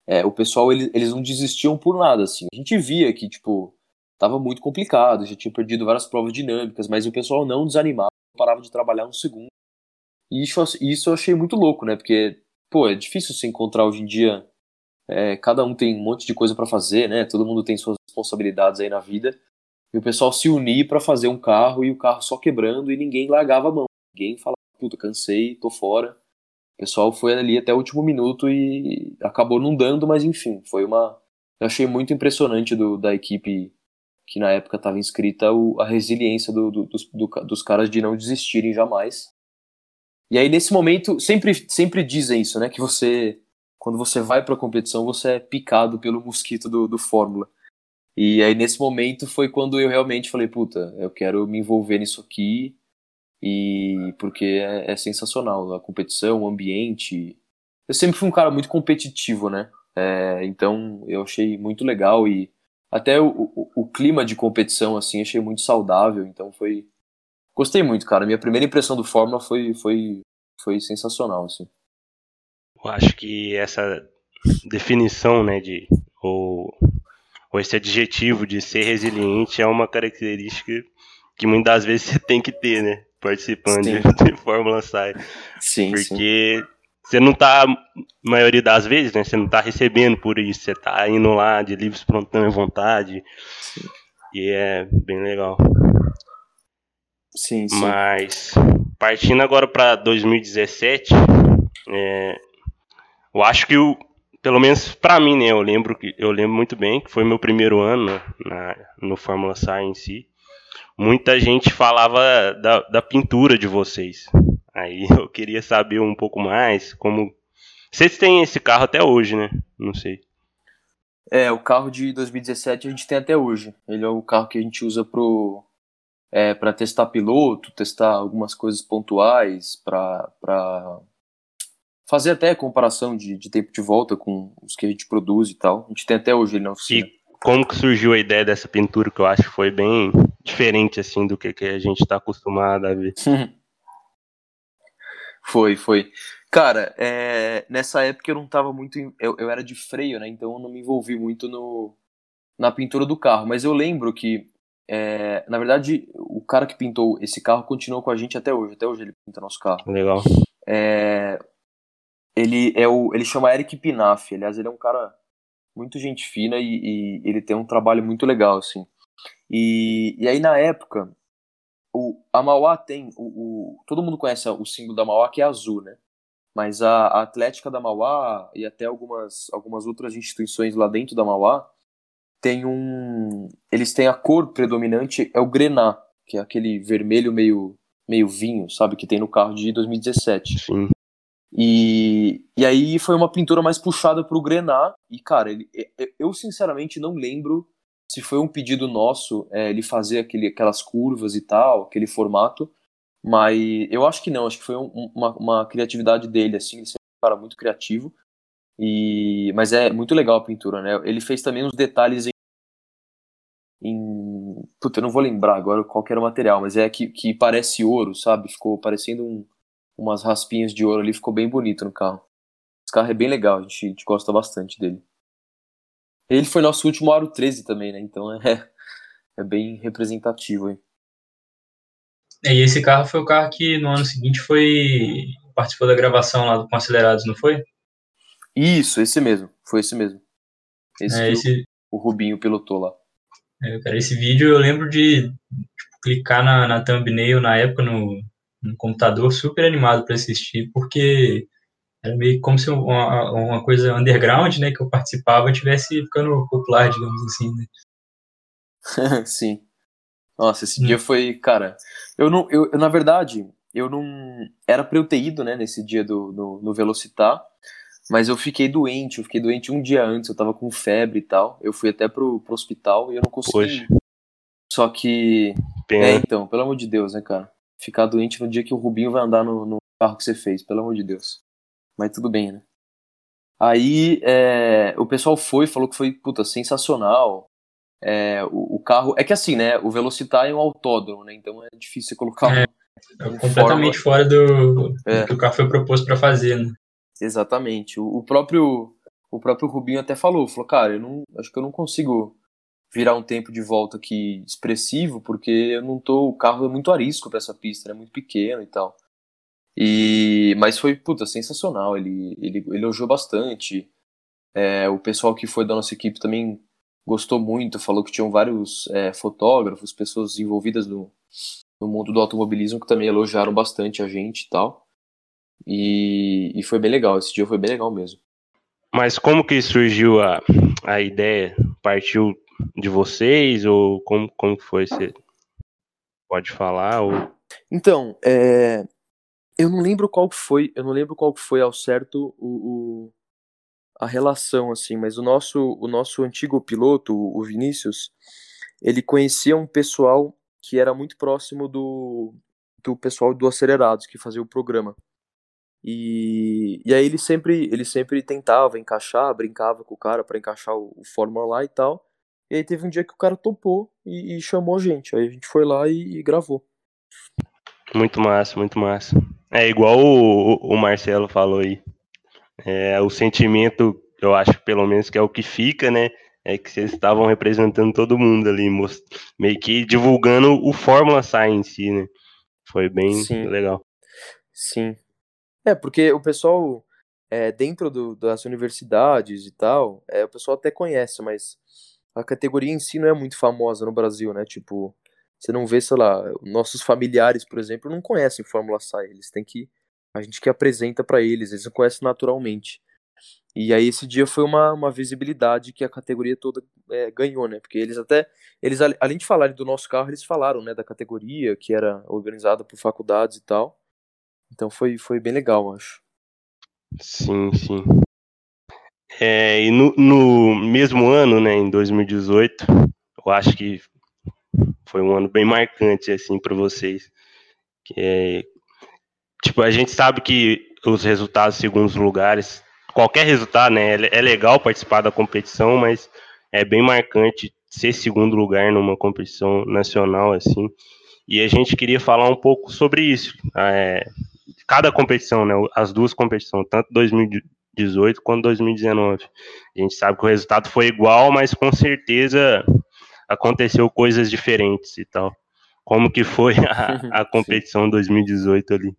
é o pessoal eles, eles não desistiam por nada assim. A gente via que tipo estava muito complicado, já tinha perdido várias provas dinâmicas, mas o pessoal não desanimava, parava de trabalhar um segundo. E isso, isso eu achei muito louco, né? Porque, pô, é difícil se encontrar hoje em dia. É, cada um tem um monte de coisa para fazer, né? Todo mundo tem suas responsabilidades aí na vida. E o pessoal se unir para fazer um carro e o carro só quebrando e ninguém largava a mão. Ninguém falava, puta, cansei, tô fora. Pessoal foi ali até o último minuto e acabou não dando, mas enfim, foi uma. Eu achei muito impressionante do, da equipe que na época estava inscrita o, a resiliência do, do, dos, do, dos caras de não desistirem jamais. E aí nesse momento sempre sempre dizem isso, né, que você quando você vai para a competição você é picado pelo mosquito do, do Fórmula. E aí nesse momento foi quando eu realmente falei, puta, eu quero me envolver nisso aqui e porque é, é sensacional a competição, o ambiente. Eu sempre fui um cara muito competitivo, né? É, então eu achei muito legal e até o, o, o, clima de competição, assim, achei muito saudável, então foi... Gostei muito, cara. Minha primeira impressão do Fórmula foi, foi, foi sensacional, assim. Eu acho que essa definição, né, de... Ou, ou esse adjetivo de ser resiliente é uma característica que muitas das vezes você tem que ter, né? Participando de, *laughs* de Fórmula Sai. Sim, Porque sim você não tá, maioria das vezes, né? Você não tá recebendo por isso, você tá indo lá de livre espontânea vontade. Sim. E é bem legal. Sim, sim. Mas, partindo agora para 2017, é, eu acho que o, pelo menos para mim, né? Eu lembro que eu lembro muito bem que foi meu primeiro ano na, no Fórmula Science em si. Muita gente falava da, da pintura de vocês. Aí *laughs* eu queria saber um pouco mais como. Vocês têm esse carro até hoje, né? Não sei. É, o carro de 2017 a gente tem até hoje. Ele é o carro que a gente usa pro, é, para testar piloto, testar algumas coisas pontuais, para fazer até comparação de, de tempo de volta com os que a gente produz e tal. A gente tem até hoje ele na oficina. E como que surgiu a ideia dessa pintura que eu acho que foi bem diferente assim do que, que a gente está acostumado a ver? *laughs* Foi, foi. Cara, é, nessa época eu não tava muito. Eu, eu era de freio, né? Então eu não me envolvi muito no, na pintura do carro. Mas eu lembro que, é, na verdade, o cara que pintou esse carro continuou com a gente até hoje. Até hoje ele pinta nosso carro. Legal. É, ele, é o, ele chama Eric Pinaf. Aliás, ele é um cara muito gente fina e, e ele tem um trabalho muito legal, assim. E, e aí, na época, o, a Mauá tem. O, o, todo mundo conhece o símbolo da Mauá, que é azul, né? Mas a, a Atlética da Mauá e até algumas, algumas outras instituições lá dentro da Mauá tem um. Eles têm a cor predominante, é o grená, que é aquele vermelho meio, meio vinho, sabe? Que tem no carro de 2017. Sim. E, e aí foi uma pintura mais puxada pro grená. E, cara, ele, eu sinceramente não lembro se foi um pedido nosso é, ele fazer aquele, aquelas curvas e tal, aquele formato. Mas eu acho que não, acho que foi um, uma, uma criatividade dele, assim, ele sempre é um cara muito criativo. E, mas é muito legal a pintura, né? Ele fez também uns detalhes em. em puta, eu não vou lembrar agora qual era o material, mas é que, que parece ouro, sabe? Ficou parecendo um, umas raspinhas de ouro ali, ficou bem bonito no carro. Esse carro é bem legal, a gente, a gente gosta bastante dele. Ele foi nosso último aro 13 também, né? Então é, *laughs* é bem representativo aí. É, e esse carro foi o carro que no ano seguinte foi participou da gravação lá do Considerados, não foi? Isso, esse mesmo. Foi esse mesmo. Esse, é, esse... O, o Rubinho pilotou lá. É, cara, esse vídeo eu lembro de tipo, clicar na, na thumbnail na época no, no computador super animado para assistir, porque era meio como se uma, uma coisa underground, né, que eu participava tivesse ficando popular, digamos assim, né? *laughs* Sim. Nossa, esse hum. dia foi, cara, eu não, eu, eu, na verdade, eu não, era pra eu ter ido, né, nesse dia do, do, no Velocitar, mas eu fiquei doente, eu fiquei doente um dia antes, eu tava com febre e tal, eu fui até pro, pro hospital e eu não consegui. Poxa. Só que, Pena. é, então, pelo amor de Deus, né, cara, ficar doente no dia que o Rubinho vai andar no, no carro que você fez, pelo amor de Deus. Mas tudo bem, né? Aí é, o pessoal foi, falou que foi, puta, sensacional. É, o, o, carro. É que assim, né? O Velocitar é um autódromo, né? Então é difícil colocar é, um, é completamente fora do, é. do, que o carro foi proposto para fazer, né? Exatamente. O, o, próprio o próprio Rubinho até falou, falou, cara, eu não acho que eu não consigo virar um tempo de volta aqui expressivo, porque eu não tô, o carro é muito arisco para essa pista, é né, muito pequeno e tal. E mas foi puta sensacional, ele ele, ele elogiou bastante. É, o pessoal que foi da nossa equipe também gostou muito, falou que tinham vários é, fotógrafos, pessoas envolvidas no, no mundo do automobilismo que também elogiaram bastante a gente e tal. E, e foi bem legal, esse dia foi bem legal mesmo. Mas como que surgiu a, a ideia? Partiu de vocês ou como, como foi? Você pode falar? Ou... Então, é, eu não lembro qual foi, eu não lembro qual foi ao certo o, o a relação assim, mas o nosso o nosso antigo piloto, o Vinícius, ele conhecia um pessoal que era muito próximo do do pessoal do Acelerados que fazia o programa. E, e aí ele sempre ele sempre tentava encaixar, brincava com o cara para encaixar o, o Fórmula lá e tal. E aí teve um dia que o cara topou e, e chamou a gente. Aí a gente foi lá e, e gravou. Muito massa, muito massa. É igual o, o Marcelo falou aí. É, o sentimento, eu acho, pelo menos, que é o que fica, né? É que vocês estavam representando todo mundo ali, meio que divulgando o Fórmula Sai em si, né? Foi bem Sim. legal. Sim. É, porque o pessoal, é, dentro do, das universidades e tal, é, o pessoal até conhece, mas a categoria em si não é muito famosa no Brasil, né? Tipo, você não vê, sei lá, nossos familiares, por exemplo, não conhecem Fórmula SAI. Eles têm que. A gente que apresenta para eles, eles não conhecem naturalmente. E aí esse dia foi uma, uma visibilidade que a categoria toda é, ganhou, né? Porque eles até, eles além de falarem do nosso carro, eles falaram, né, da categoria que era organizada por faculdades e tal. Então foi, foi bem legal, acho. Sim, sim. É, e no, no mesmo ano, né, em 2018, eu acho que foi um ano bem marcante assim para vocês. Que é, tipo, a gente sabe que os resultados segundo os lugares, qualquer resultado, né, é, é legal participar da competição, mas é bem marcante ser segundo lugar numa competição nacional assim. E a gente queria falar um pouco sobre isso. É, cada competição, né, as duas competições, tanto 2018 quanto 2019. A gente sabe que o resultado foi igual, mas com certeza aconteceu coisas diferentes e tal. Como que foi a, *laughs* a competição 2018 ali?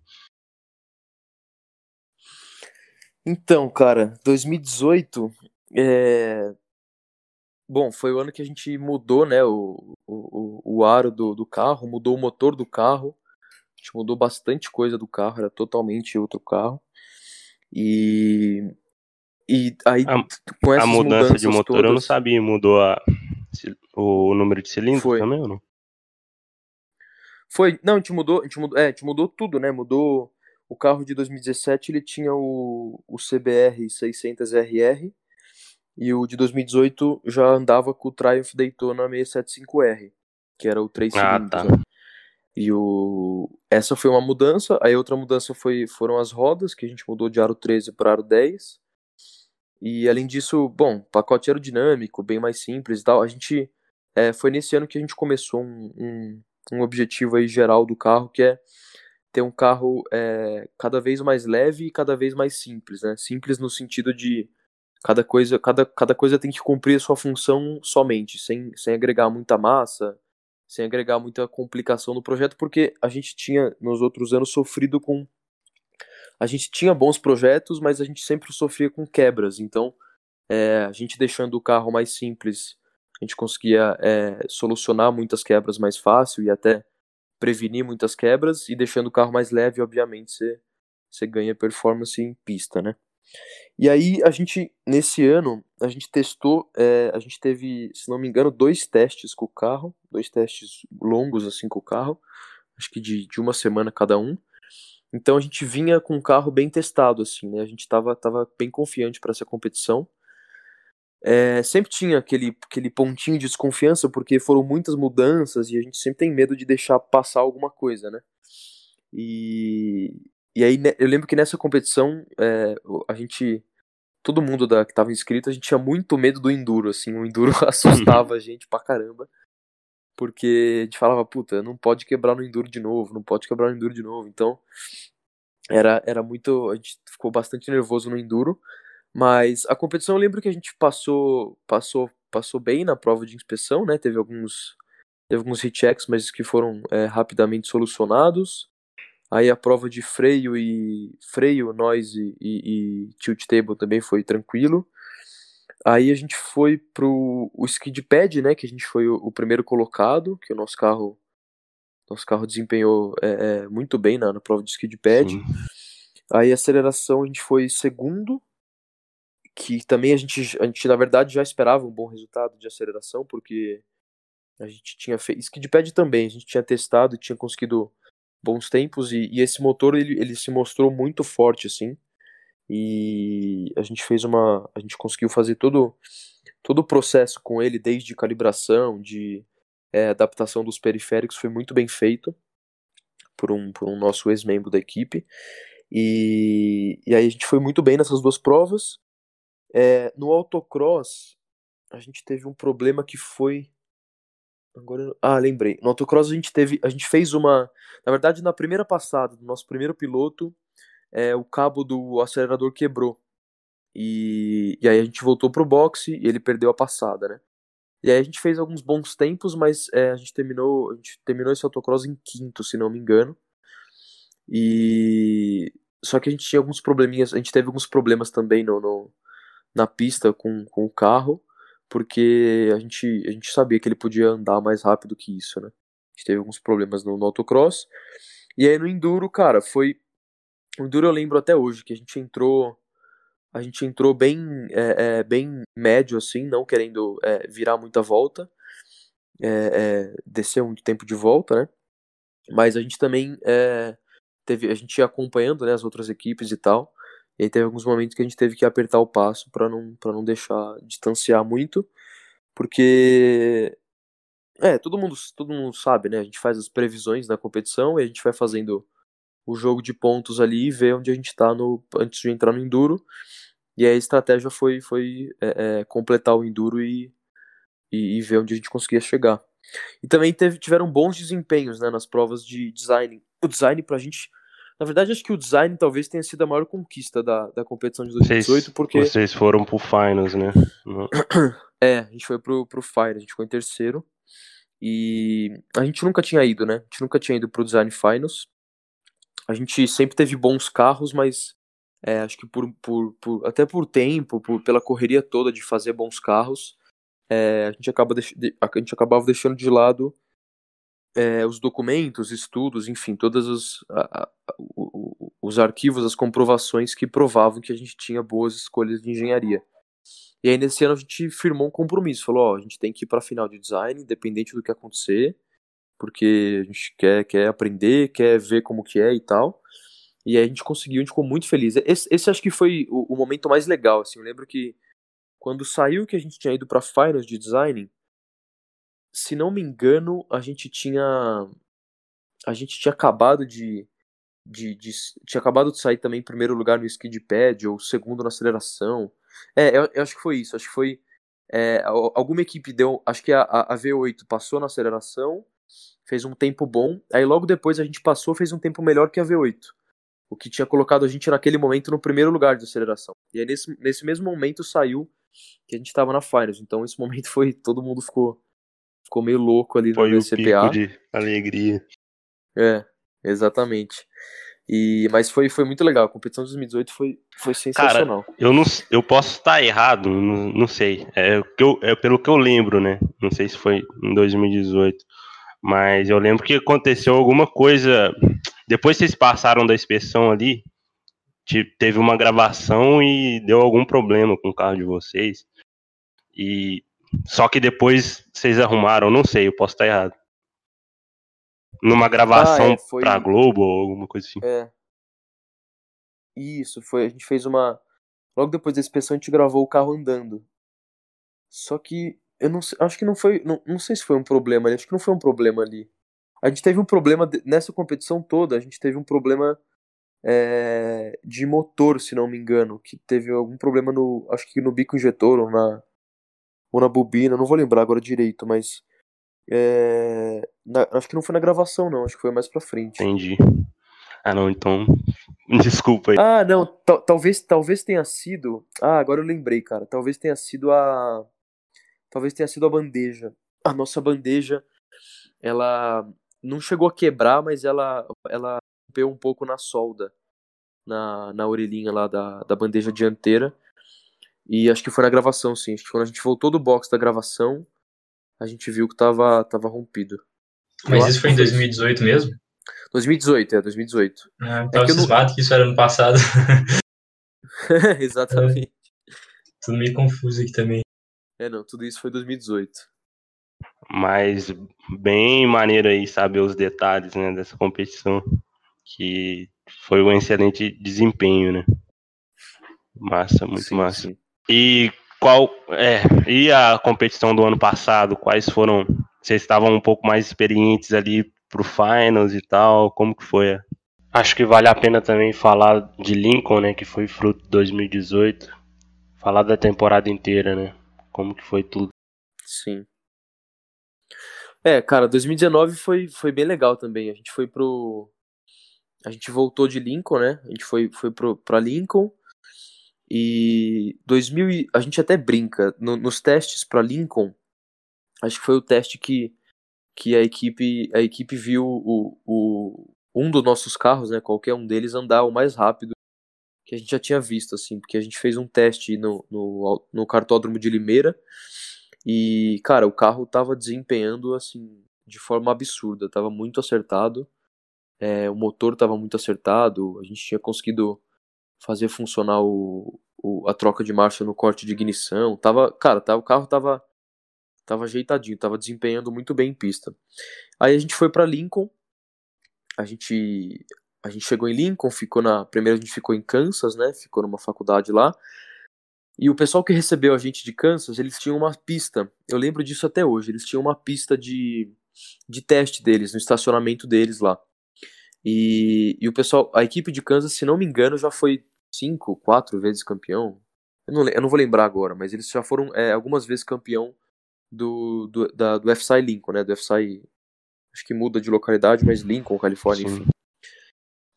Então, cara, 2018 é... bom, foi o ano que a gente mudou, né, o, o, o aro do, do carro, mudou o motor do carro, a gente mudou bastante coisa do carro, era totalmente outro carro. E, e aí, A- com essas A mudança de motor eu não todas- sabia, mudou a, o número de cilindros Foi. também ou não? Foi, não, a gente mudou, a gente mudou, é, a gente mudou tudo, né? Mudou o carro de 2017, ele tinha o, o CBR 600RR e o de 2018 já andava com o Triumph Daytona 675R, que era o 3 Ah, cilindros, tá. né? E o essa foi uma mudança, aí outra mudança foi foram as rodas, que a gente mudou de aro 13 para aro 10. E além disso, bom, pacote aerodinâmico, bem mais simples e tal. A gente é, foi nesse ano que a gente começou um, um, um objetivo aí geral do carro, que é ter um carro é, cada vez mais leve e cada vez mais simples, né? Simples no sentido de cada coisa, cada, cada coisa tem que cumprir a sua função somente, sem, sem agregar muita massa, sem agregar muita complicação no projeto, porque a gente tinha nos outros anos sofrido com a gente tinha bons projetos, mas a gente sempre sofria com quebras. Então, é, a gente deixando o carro mais simples, a gente conseguia é, solucionar muitas quebras mais fácil e até prevenir muitas quebras. E deixando o carro mais leve, obviamente, você, você ganha performance em pista, né? E aí, a gente, nesse ano, a gente testou, é, a gente teve, se não me engano, dois testes com o carro, dois testes longos, assim, com o carro, acho que de, de uma semana cada um. Então a gente vinha com o carro bem testado, assim, né? A gente tava, tava bem confiante para essa competição. É, sempre tinha aquele, aquele pontinho de desconfiança, porque foram muitas mudanças e a gente sempre tem medo de deixar passar alguma coisa, né? E, e aí né, eu lembro que nessa competição é, a gente. Todo mundo da, que tava inscrito, a gente tinha muito medo do Enduro, assim, o Enduro *laughs* assustava a gente pra caramba. Porque a gente falava, puta, não pode quebrar no Enduro de novo, não pode quebrar no Enduro de novo. Então, era, era muito. A gente ficou bastante nervoso no Enduro. Mas a competição eu lembro que a gente passou passou passou bem na prova de inspeção, né? Teve alguns teve alguns rechecks, mas que foram é, rapidamente solucionados. Aí a prova de freio e freio, noise e, e tilt table também foi tranquilo. Aí a gente foi pro o skid pad, né? Que a gente foi o, o primeiro colocado, que o nosso carro nosso carro desempenhou é, é, muito bem na, na prova de skid pad. Sim. Aí a aceleração a gente foi segundo, que também a gente, a gente na verdade já esperava um bom resultado de aceleração, porque a gente tinha feito, skid pad também, a gente tinha testado e tinha conseguido bons tempos, e, e esse motor ele, ele se mostrou muito forte, assim, e a gente fez uma, a gente conseguiu fazer todo, todo o processo com ele, desde calibração, de é, adaptação dos periféricos, foi muito bem feito por um, por um nosso ex-membro da equipe, e, e aí a gente foi muito bem nessas duas provas. É, no autocross, a gente teve um problema que foi. Agora, ah, lembrei. No autocross a gente teve, a gente fez uma, na verdade, na primeira passada do nosso primeiro piloto, é, o cabo do acelerador quebrou. E, e aí a gente voltou pro boxe e ele perdeu a passada, né? E aí a gente fez alguns bons tempos, mas é, a gente terminou, a gente terminou esse autocross em quinto, se não me engano. E só que a gente tinha alguns probleminhas, a gente teve alguns problemas também no, no- na pista com, com o carro, porque a gente, a gente sabia que ele podia andar mais rápido que isso, né? A gente teve alguns problemas no, no autocross. E aí no enduro, cara, foi o enduro eu lembro até hoje que a gente entrou a gente entrou bem é, é, bem médio assim, não querendo é, virar muita volta, é, é, descer muito tempo de volta, né? Mas a gente também é, teve, a gente ia acompanhando né, as outras equipes e tal. E aí teve alguns momentos que a gente teve que apertar o passo para não para não deixar distanciar muito, porque é, todo mundo todo mundo sabe, né? A gente faz as previsões da competição e a gente vai fazendo o jogo de pontos ali e vê onde a gente tá no antes de entrar no enduro. E aí a estratégia foi foi é, é, completar o enduro e, e, e ver onde a gente conseguia chegar. E também teve, tiveram bons desempenhos né, nas provas de design. O design pra gente. Na verdade, acho que o design talvez tenha sido a maior conquista da, da competição de Vocês, 2018, porque. vocês foram pro finals, né? É, a gente foi pro, pro Fire, a gente ficou em terceiro. E a gente nunca tinha ido, né? A gente nunca tinha ido pro Design Finals. A gente sempre teve bons carros, mas é, acho que por, por, por- até por tempo, por, pela correria toda de fazer bons carros, é, a, gente acaba a gente acabava deixando de lado é, os documentos, estudos, enfim, todos os, a, a, os arquivos, as comprovações que provavam que a gente tinha boas escolhas de engenharia. E aí nesse ano a gente firmou um compromisso, falou, ó, a gente tem que ir para a final de design, independente do que acontecer, porque a gente quer, quer aprender, quer ver como que é e tal. E aí a gente conseguiu, a gente ficou muito feliz. Esse, esse acho que foi o, o, momento mais legal, assim. Eu lembro que quando saiu que a gente tinha ido para finals de design, se não me engano, a gente tinha a gente tinha acabado de, de, de tinha acabado de sair também em primeiro lugar no skid pad ou segundo na aceleração. É, eu, eu acho que foi isso. Acho que foi é, alguma equipe deu, acho que a, a V8 passou na aceleração, fez um tempo bom. Aí logo depois a gente passou, fez um tempo melhor que a V8 o que tinha colocado a gente naquele momento no primeiro lugar de aceleração. E aí nesse, nesse mesmo momento saiu que a gente estava na Finals. Então esse *laughs* momento foi todo mundo ficou ficou meio louco ali foi no CPA. de alegria. É, exatamente. E mas foi, foi muito legal. A competição de 2018 foi, foi sensacional. Cara, eu não eu posso estar errado, não, não sei. É, eu, é pelo que eu lembro, né? Não sei se foi em 2018. Mas eu lembro que aconteceu alguma coisa. Depois vocês passaram da inspeção ali, teve uma gravação e deu algum problema com o carro de vocês. E só que depois vocês arrumaram, não sei, eu posso estar errado. Numa gravação ah, é, foi... pra Globo ou alguma coisa assim. É. Isso, foi. A gente fez uma. Logo depois da inspeção, a gente gravou o carro andando. Só que eu não sei, acho que não foi. Não, não sei se foi um problema ali. Acho que não foi um problema ali. A gente teve um problema nessa competição toda. A gente teve um problema é, de motor, se não me engano. Que teve algum problema no. Acho que no bico injetor ou na. Ou na bobina. Não vou lembrar agora direito, mas. É, na, acho que não foi na gravação, não. Acho que foi mais pra frente. Entendi. Ah, não, então. *laughs* Desculpa aí. Ah, não. Talvez, talvez tenha sido. Ah, agora eu lembrei, cara. Talvez tenha sido a talvez tenha sido a bandeja. A nossa bandeja, ela não chegou a quebrar, mas ela ela rompeu um pouco na solda, na, na orelhinha lá da, da bandeja dianteira. E acho que foi na gravação, sim. Acho que quando a gente voltou do box da gravação, a gente viu que tava, tava rompido. Mas isso foi em 2018 mesmo? 2018, é, 2018. Ah, então é vocês não... que isso era no passado. *laughs* Exatamente. É, tudo meio confuso aqui também. É, não, tudo isso foi 2018. Mas bem maneiro aí saber os detalhes, né, dessa competição, que foi um excelente desempenho, né? Massa, muito sim, massa. Sim. E qual é, e a competição do ano passado, quais foram, vocês estavam um pouco mais experientes ali pro finals e tal, como que foi? Acho que vale a pena também falar de Lincoln, né, que foi fruto de 2018. Falar da temporada inteira, né? Como que foi tudo. Sim. É, cara, 2019 foi, foi bem legal também. A gente foi pro. A gente voltou de Lincoln, né? A gente foi, foi pro, pra Lincoln. E 2000, a gente até brinca. No, nos testes para Lincoln, acho que foi o teste que, que a equipe a equipe viu o, o, um dos nossos carros, né? Qualquer um deles andar o mais rápido que a gente já tinha visto, assim, porque a gente fez um teste no, no, no cartódromo de Limeira e, cara, o carro tava desempenhando, assim, de forma absurda, tava muito acertado, é, o motor tava muito acertado, a gente tinha conseguido fazer funcionar o, o, a troca de marcha no corte de ignição, tava, cara, tava, o carro tava, tava ajeitadinho, tava desempenhando muito bem em pista. Aí a gente foi para Lincoln, a gente a gente chegou em Lincoln, ficou na. Primeiro a gente ficou em Kansas, né? Ficou numa faculdade lá. E o pessoal que recebeu a gente de Kansas, eles tinham uma pista. Eu lembro disso até hoje. Eles tinham uma pista de, de teste deles, no estacionamento deles lá. E, e o pessoal, a equipe de Kansas, se não me engano, já foi cinco, quatro vezes campeão. Eu não, eu não vou lembrar agora, mas eles já foram é, algumas vezes campeão do, do, da, do FSI Lincoln, né? Do FSI. Acho que muda de localidade, mas Lincoln, Califórnia, Sim. enfim.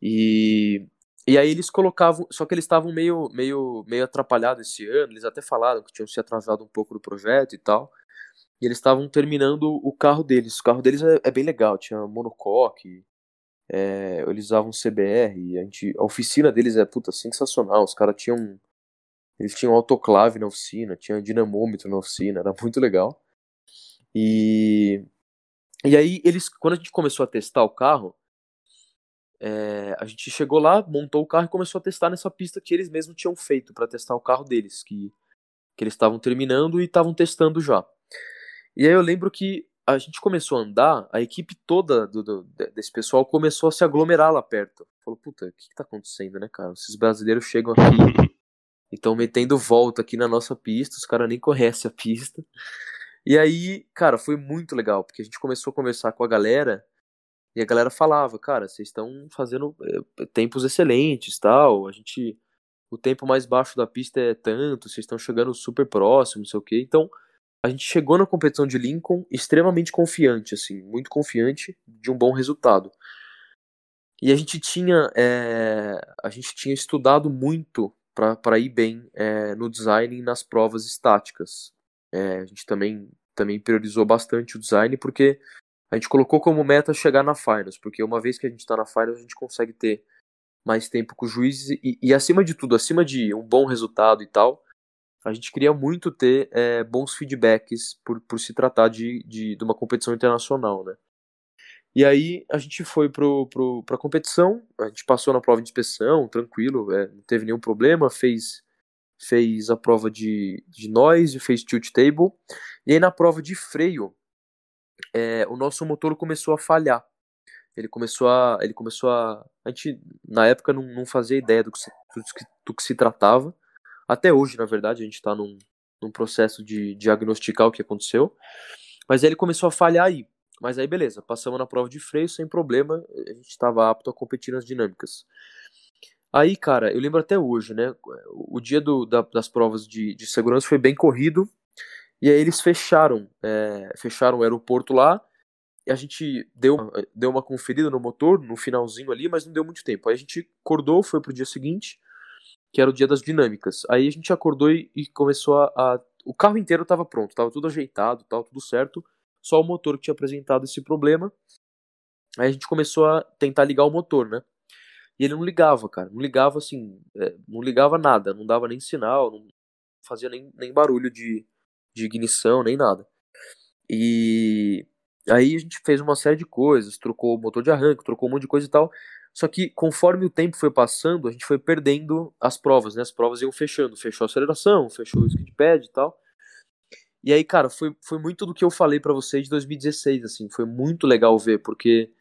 E, e aí eles colocavam, só que eles estavam meio, meio, meio atrapalhados esse ano, eles até falaram que tinham se atrasado um pouco do projeto e tal. E eles estavam terminando o carro deles. O carro deles é, é bem legal, tinha monocoque, é, eles usavam CBR, a, gente, a oficina deles é puta sensacional. Os caras tinham Eles tinham autoclave na oficina, tinha dinamômetro na oficina, era muito legal. E, e aí, eles, quando a gente começou a testar o carro, é, a gente chegou lá, montou o carro e começou a testar nessa pista que eles mesmos tinham feito para testar o carro deles, que, que eles estavam terminando e estavam testando já. E aí eu lembro que a gente começou a andar, a equipe toda do, do, desse pessoal começou a se aglomerar lá perto. Falou, puta, o que, que tá acontecendo, né, cara? Esses brasileiros chegam aqui *laughs* e estão metendo volta aqui na nossa pista, os caras nem conhecem a pista. E aí, cara, foi muito legal, porque a gente começou a conversar com a galera e a galera falava, cara, vocês estão fazendo é, tempos excelentes, tal, a gente o tempo mais baixo da pista é tanto, vocês estão chegando super próximo, não sei o quê. Então, a gente chegou na competição de Lincoln extremamente confiante, assim, muito confiante de um bom resultado. E a gente tinha, é, a gente tinha estudado muito para ir bem é, no design e nas provas estáticas. É, a gente também, também priorizou bastante o design porque a gente colocou como meta chegar na finals, porque uma vez que a gente está na finals a gente consegue ter mais tempo com o juiz e, e, acima de tudo, acima de um bom resultado e tal, a gente queria muito ter é, bons feedbacks por, por se tratar de, de, de, uma competição internacional, né? E aí a gente foi pro, pro, pra competição, a gente passou na prova de inspeção, tranquilo, é, não teve nenhum problema, fez fez a prova de, de noise, fez tilt table, e aí na prova de freio, é, o nosso motor começou a falhar. Ele começou a. Ele começou a. A gente, na época, não, não fazia ideia do que, se, do, que, do que se tratava. Até hoje, na verdade, a gente está num, num processo de diagnosticar o que aconteceu. Mas aí ele começou a falhar aí. Mas aí, beleza, passamos na prova de freio sem problema, a gente estava apto a competir nas dinâmicas. Aí, cara, eu lembro até hoje, né? O dia do, da, das provas de, de segurança foi bem corrido. E aí eles fecharam, é, fecharam o aeroporto lá. E a gente deu, deu uma conferida no motor no finalzinho ali, mas não deu muito tempo. Aí a gente acordou, foi pro dia seguinte, que era o dia das dinâmicas. Aí a gente acordou e, e começou a, a, O carro inteiro estava pronto, estava tudo ajeitado, tava tudo certo. Só o motor que tinha apresentado esse problema. Aí a gente começou a tentar ligar o motor, né? E ele não ligava, cara. Não ligava assim. É, não ligava nada. Não dava nem sinal. Não fazia nem, nem barulho de, de ignição, nem nada. E aí a gente fez uma série de coisas. Trocou o motor de arranque, trocou um monte de coisa e tal. Só que conforme o tempo foi passando, a gente foi perdendo as provas, né? As provas iam fechando. Fechou a aceleração, fechou o skid pad e tal. E aí, cara, foi, foi muito do que eu falei para vocês de 2016, assim. Foi muito legal ver, porque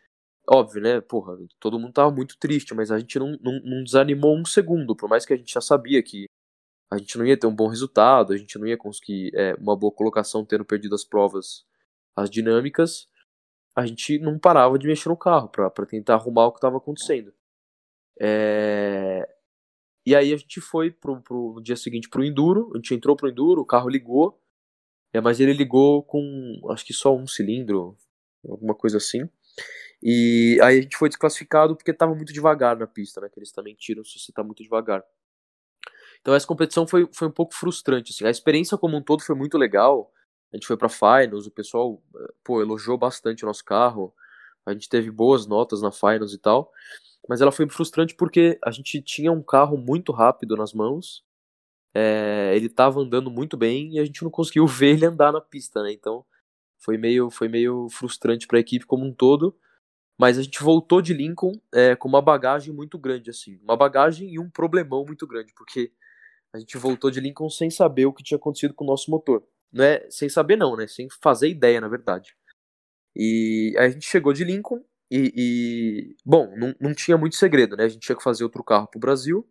óbvio, né? Porra, todo mundo tava muito triste, mas a gente não, não, não, desanimou um segundo, por mais que a gente já sabia que a gente não ia ter um bom resultado, a gente não ia conseguir é, uma boa colocação tendo perdido as provas, as dinâmicas, a gente não parava de mexer no carro para tentar arrumar o que estava acontecendo. É... E aí a gente foi pro, pro, no dia seguinte pro Enduro, a gente entrou pro Enduro, o carro ligou, é, mas ele ligou com acho que só um cilindro, alguma coisa assim. E aí a gente foi desclassificado porque estava muito devagar na pista, né? Que eles também tiram se você está muito devagar. Então essa competição foi, foi um pouco frustrante. Assim. A experiência como um todo foi muito legal. A gente foi para finals, o pessoal pô, elogiou bastante o nosso carro. A gente teve boas notas na finals e tal. Mas ela foi frustrante porque a gente tinha um carro muito rápido nas mãos. É, ele estava andando muito bem e a gente não conseguiu *laughs* ver ele andar na pista, né? Então foi meio, foi meio frustrante para a equipe como um todo. Mas a gente voltou de Lincoln é, com uma bagagem muito grande, assim. Uma bagagem e um problemão muito grande, porque a gente voltou de Lincoln sem saber o que tinha acontecido com o nosso motor. Não é sem saber não, né? Sem fazer ideia, na verdade. E aí a gente chegou de Lincoln e, e bom, não, não tinha muito segredo, né? A gente tinha que fazer outro carro pro Brasil,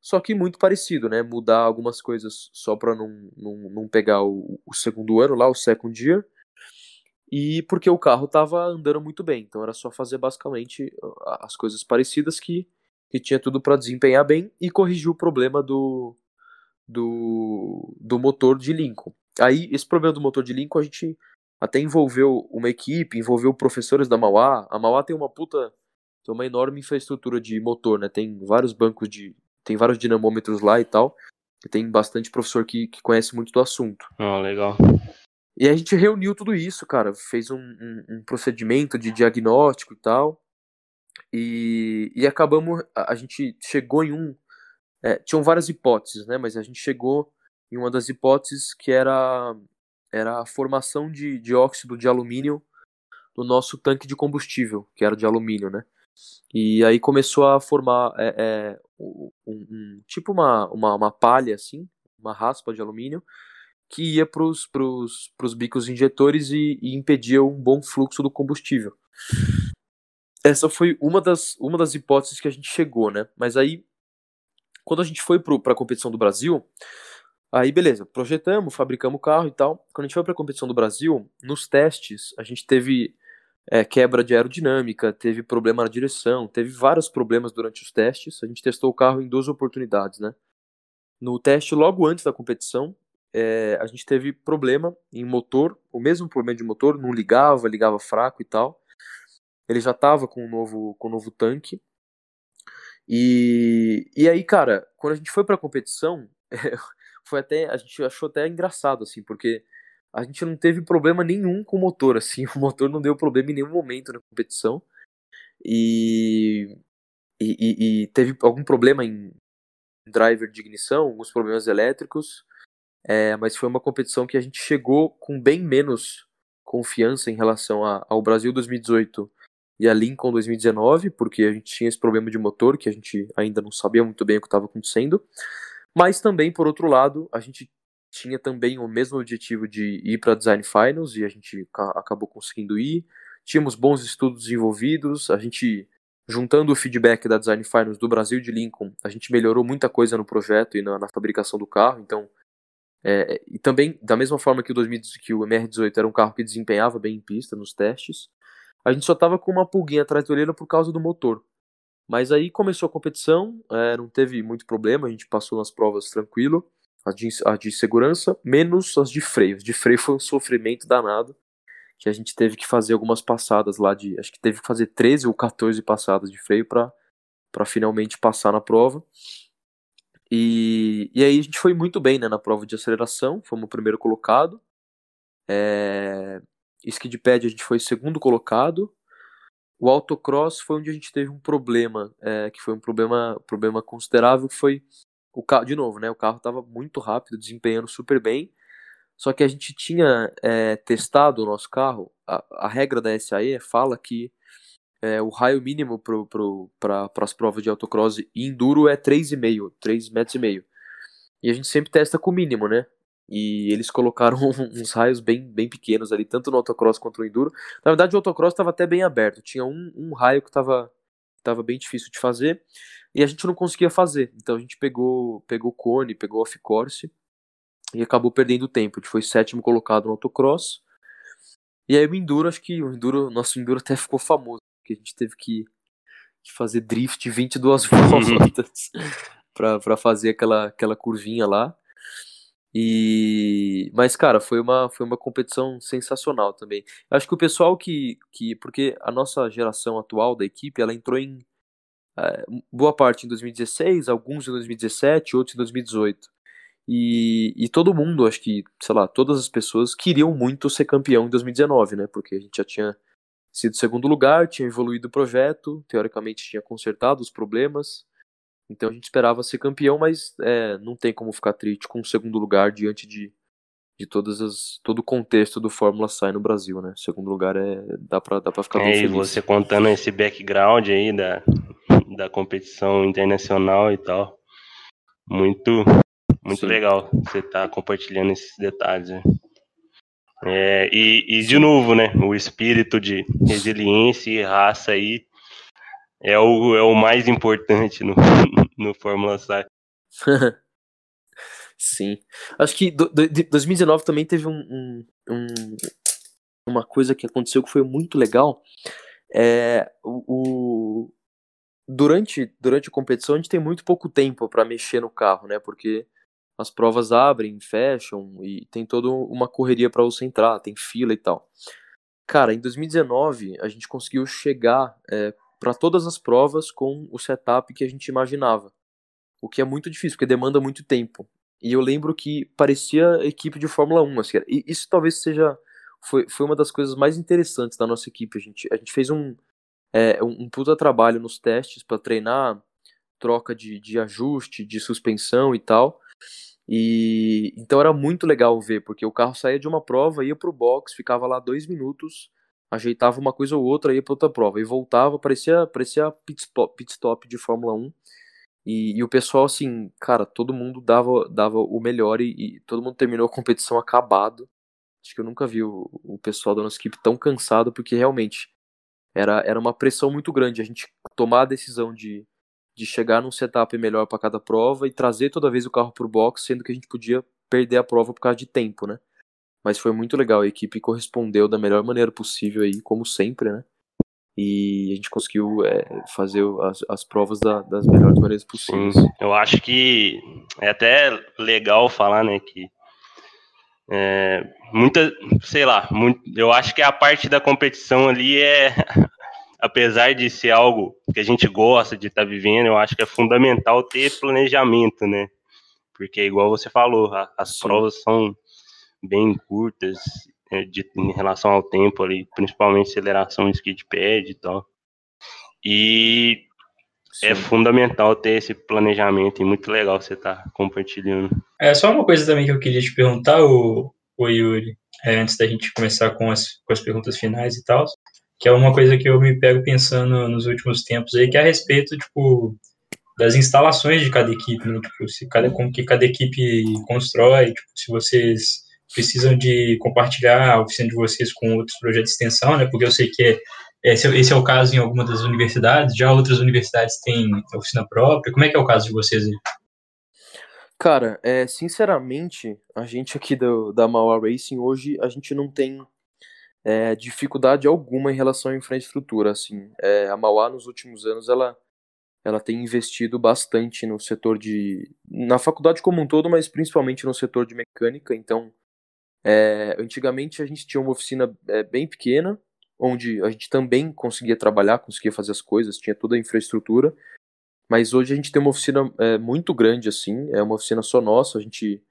só que muito parecido, né? Mudar algumas coisas só para não, não, não pegar o, o segundo ano lá, o second year e porque o carro estava andando muito bem, então era só fazer basicamente as coisas parecidas que, que tinha tudo para desempenhar bem e corrigir o problema do, do, do motor de Lincoln. Aí, esse problema do motor de Lincoln, a gente até envolveu uma equipe, envolveu professores da Mauá. A Mauá tem uma puta, tem uma enorme infraestrutura de motor, né? Tem vários bancos de, tem vários dinamômetros lá e tal. E tem bastante professor que, que conhece muito do assunto. Ah, oh, legal. E a gente reuniu tudo isso, cara, fez um, um, um procedimento de diagnóstico e tal. E, e acabamos, a, a, gente chegou em um, É, tinham várias hipóteses, né? Mas a gente chegou em uma das hipóteses que era, era a formação de dióxido de alumínio no nosso tanque de combustível, que era de alumínio, né? E aí começou a formar é, é, um, um, tipo uma, uma, uma palha, assim, uma raspa de alumínio, que ia para os bicos injetores e, e, impedia um bom fluxo do combustível. Essa foi uma das, uma das hipóteses que a gente chegou, né? Mas aí, quando a gente foi para a competição do Brasil, aí beleza, projetamos, fabricamos o carro e tal. Quando a gente foi para a competição do Brasil, nos testes, a gente teve é, quebra de aerodinâmica, teve problema na direção, teve vários problemas durante os testes. A gente testou o carro em duas oportunidades, né? No teste logo antes da competição, é, a gente teve problema em motor, o mesmo problema de motor, não ligava, ligava fraco e tal. Ele já estava com um novo, com um novo tanque. E, e aí, cara, quando a gente foi para a competição, *laughs* foi até a gente achou até engraçado assim, porque a gente não teve problema nenhum com o motor, assim, *laughs* o motor não deu problema em nenhum momento na competição. E, e, e teve algum problema em driver de ignição, alguns problemas elétricos, é, mas foi uma competição que a gente chegou com bem menos confiança em relação a, ao Brasil 2018 e a Lincoln 2019, porque a gente tinha esse problema de motor que a gente ainda não sabia muito bem o que estava acontecendo. Mas também, por outro lado, a gente tinha também o mesmo objetivo de ir para Design Finals e a gente acabou conseguindo ir. Tínhamos bons estudos desenvolvidos, a gente juntando o feedback da Design Finals do Brasil de Lincoln, a gente melhorou muita coisa no projeto e na, na fabricação do carro. Então, é, e também da mesma forma que o, 2000, que o MR18 era um carro que desempenhava bem em pista nos testes, a gente só tava com uma pulguinha atrás da orelha por causa do motor. Mas aí começou a competição, é, não teve muito problema, a gente passou nas provas tranquilo as de, as de segurança, menos as de freio. De freio foi um sofrimento danado, que a gente teve que fazer algumas passadas lá de. Acho que teve que fazer 13 ou 14 passadas de freio para finalmente passar na prova. E, e aí a gente foi muito bem né, na prova de aceleração, fomos o primeiro colocado. É, Skidpad a gente foi segundo colocado. O autocross foi onde a gente teve um problema, é, que foi um problema, problema considerável, que foi o carro, de novo, né? O carro estava muito rápido, desempenhando super bem. Só que a gente tinha é, testado o nosso carro. A, a, regra da SAE fala que é, o raio mínimo para pro, as provas de autocross e enduro é 3,5, 3 metros e meio. E a gente sempre testa com o mínimo, né? E eles colocaram *laughs* uns raios bem, bem pequenos ali, tanto no autocross quanto no enduro. Na verdade, o autocross estava até bem aberto. Tinha um, um raio que estava tava bem difícil de fazer e a gente não conseguia fazer. Então a gente pegou pegou cone, pegou off-course e acabou perdendo tempo. A gente foi sétimo colocado no autocross. E aí o enduro, acho que o enduro, nosso enduro até ficou famoso, porque a gente teve que, que fazer drift 22 *laughs* voltas *laughs* para fazer aquela, aquela curvinha lá. E mas cara, foi uma foi uma competição sensacional também. Acho que o pessoal que que porque a nossa geração atual da equipe, ela entrou em é, boa parte em 2016, alguns em 2017, outros em 2018. E, e todo mundo, acho que, sei lá, todas as pessoas queriam muito ser campeão em 2019, né? Porque a gente já tinha sido segundo lugar, tinha evoluído o projeto, teoricamente tinha consertado os problemas. Então a gente esperava ser campeão, mas é, não tem como ficar triste com o segundo lugar diante de, de todas as, todo o contexto do Fórmula Sai no Brasil, né? Segundo lugar é dá para dá para ficar é, bem feliz. E você contando esse background aí da da competição internacional e tal. Muito, muito Sim. legal você estar tá compartilhando esses detalhes. Né? É, e, e, de novo, né, o espírito de resiliência e raça aí é o, é o mais importante no, *laughs* no Fórmula SAI. *laughs* Sim. Acho que do, do, 2019 também teve um, um, um, uma coisa que aconteceu que foi muito legal. É, o, durante, durante a competição a gente tem muito pouco tempo para mexer no carro, né? Porque as provas abrem, fecham e tem toda uma correria para você entrar, tem fila e tal. Cara, em 2019 a gente conseguiu chegar é, para todas as provas com o setup que a gente imaginava, o que é muito difícil porque demanda muito tempo. E eu lembro que parecia equipe de Fórmula 1, assim, e isso talvez seja foi, foi uma das coisas mais interessantes da nossa equipe. A gente, a gente fez um, é, um, puta trabalho nos testes para treinar troca de, de ajuste, de suspensão e tal. E então era muito legal ver, porque o carro saía de uma prova, ia pro box, ficava lá dois minutos, ajeitava uma coisa ou outra, ia para outra prova e voltava, parecia, parecia pit, stop, pit stop de Fórmula 1. E, e, o pessoal, assim, cara, todo mundo dava, dava o melhor e, e, todo mundo terminou a *laughs* competição acabado. Acho que eu nunca vi o, o pessoal da nossa equipe tão cansado, porque realmente era, era uma pressão muito grande a gente tomar a decisão de, de chegar num setup melhor para cada prova e trazer toda vez o carro pro box, sendo que a gente podia perder a prova por causa de tempo, né? Mas foi muito legal, a equipe correspondeu da melhor maneira possível aí, como sempre, né? E a gente conseguiu é, fazer as, as provas da, das melhores maneiras possíveis. Sim, eu acho que é até legal falar, né, que é, muita, sei lá, muito, eu acho que a parte da competição ali é, *laughs* apesar de ser algo que a gente gosta de estar tá vivendo, eu acho que é fundamental ter planejamento, né? Porque, igual você falou, a, as Sim. provas são bem curtas é, de, em relação ao tempo ali, principalmente aceleração skid pad e tal. E é Sim. é fundamental ter esse planejamento e muito legal você estar tá compartilhando. É só uma coisa também que eu queria te perguntar, o, o Yuri, é, antes da gente começar com as, com as perguntas finais e tal, que é uma coisa que eu me pego pensando nos últimos tempos aí, que é a respeito, tipo, das instalações de cada equipe, né? tipo, se cada, como que cada equipe constrói, tipo, se vocês precisam de compartilhar a oficina de vocês com outros projetos de extensão, né? Porque eu sei que é, esse, esse é o caso em algumas das universidades, já outras universidades têm oficina própria. Como é que é o caso de vocês aí? Cara, é, sinceramente, a gente aqui do, da Mauá Racing hoje, a gente não tem é, dificuldade alguma em relação à infraestrutura. Assim, é, a Mauá nos últimos anos ela ela tem investido bastante no setor de na faculdade como um todo, mas principalmente no setor de mecânica. Então, é, antigamente a gente tinha uma oficina é, bem pequena, onde a gente também conseguia trabalhar, conseguia fazer as coisas, tinha toda a infraestrutura. Mas hoje a gente tem uma oficina é, muito grande, assim, é uma oficina só nossa. A gente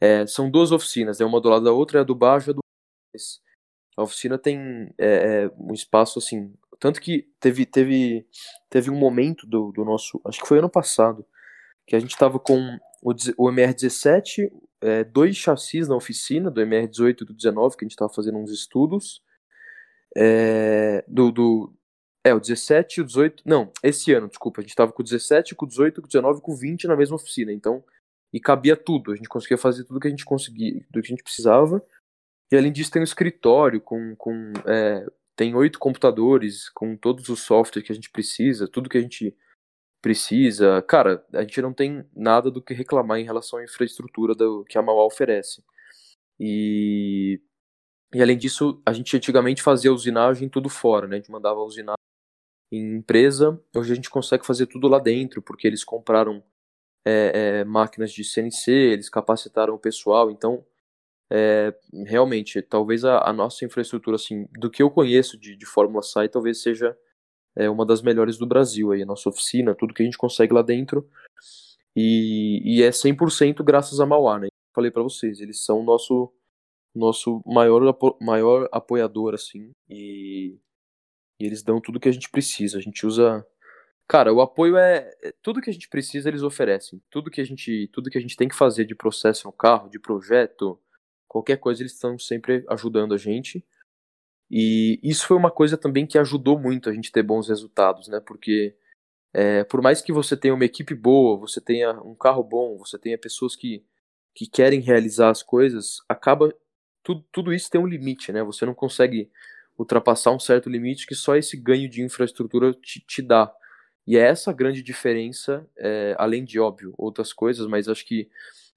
é, são duas oficinas, é uma do lado da outra, é a do baixo e a do a oficina tem é, é, um espaço assim, tanto que teve teve teve um momento do, do nosso, acho que foi ano passado, que a gente estava com o, o MR17, é, dois chassis na oficina, do MR18 e do 19, que a gente estava fazendo uns estudos. É, do, do, é, o 17 e o 18. Não, esse ano, desculpa. A gente estava com o 17, com o 18, com o 19 e com o 20 na mesma oficina. Então, e cabia tudo. A gente conseguia fazer tudo que a gente conseguia, do que a gente precisava. E além disso, tem um escritório com. com é, tem oito computadores com todos os softwares que a gente precisa, tudo que a gente precisa. Cara, a gente não tem nada do que reclamar em relação à infraestrutura do, que a Mauá oferece. E, e além disso, a gente antigamente fazia usinagem tudo fora, né? A gente mandava usinar em empresa. Hoje a gente consegue fazer tudo lá dentro, porque eles compraram é, é, máquinas de CNC, eles capacitaram o pessoal. Então, é, realmente, talvez a, a, nossa infraestrutura, assim, do que eu conheço de, de Fórmula SAI, talvez seja é uma das melhores do Brasil aí, a nossa oficina, tudo que a gente consegue lá dentro. E, e é 100% graças a Mauá, né? Falei para vocês, eles são nosso nosso maior apo maior apoiador assim, e, e eles dão tudo que a gente precisa. A gente usa Cara, o apoio é, é tudo que a gente precisa, eles oferecem. Tudo que a gente, tudo que a gente tem que fazer de processo no carro, de projeto, qualquer coisa, eles estão sempre ajudando a gente. E isso foi uma coisa também que ajudou muito a gente ter bons resultados, né? Porque é, por mais que você tenha uma equipe boa, você tenha um carro bom, você tenha pessoas que, que querem realizar as coisas, acaba tudo, tudo isso tem um limite, né? Você não consegue ultrapassar um certo limite que só esse ganho de infraestrutura te, te dá. E é essa a grande diferença, é, além de óbvio outras coisas, mas acho que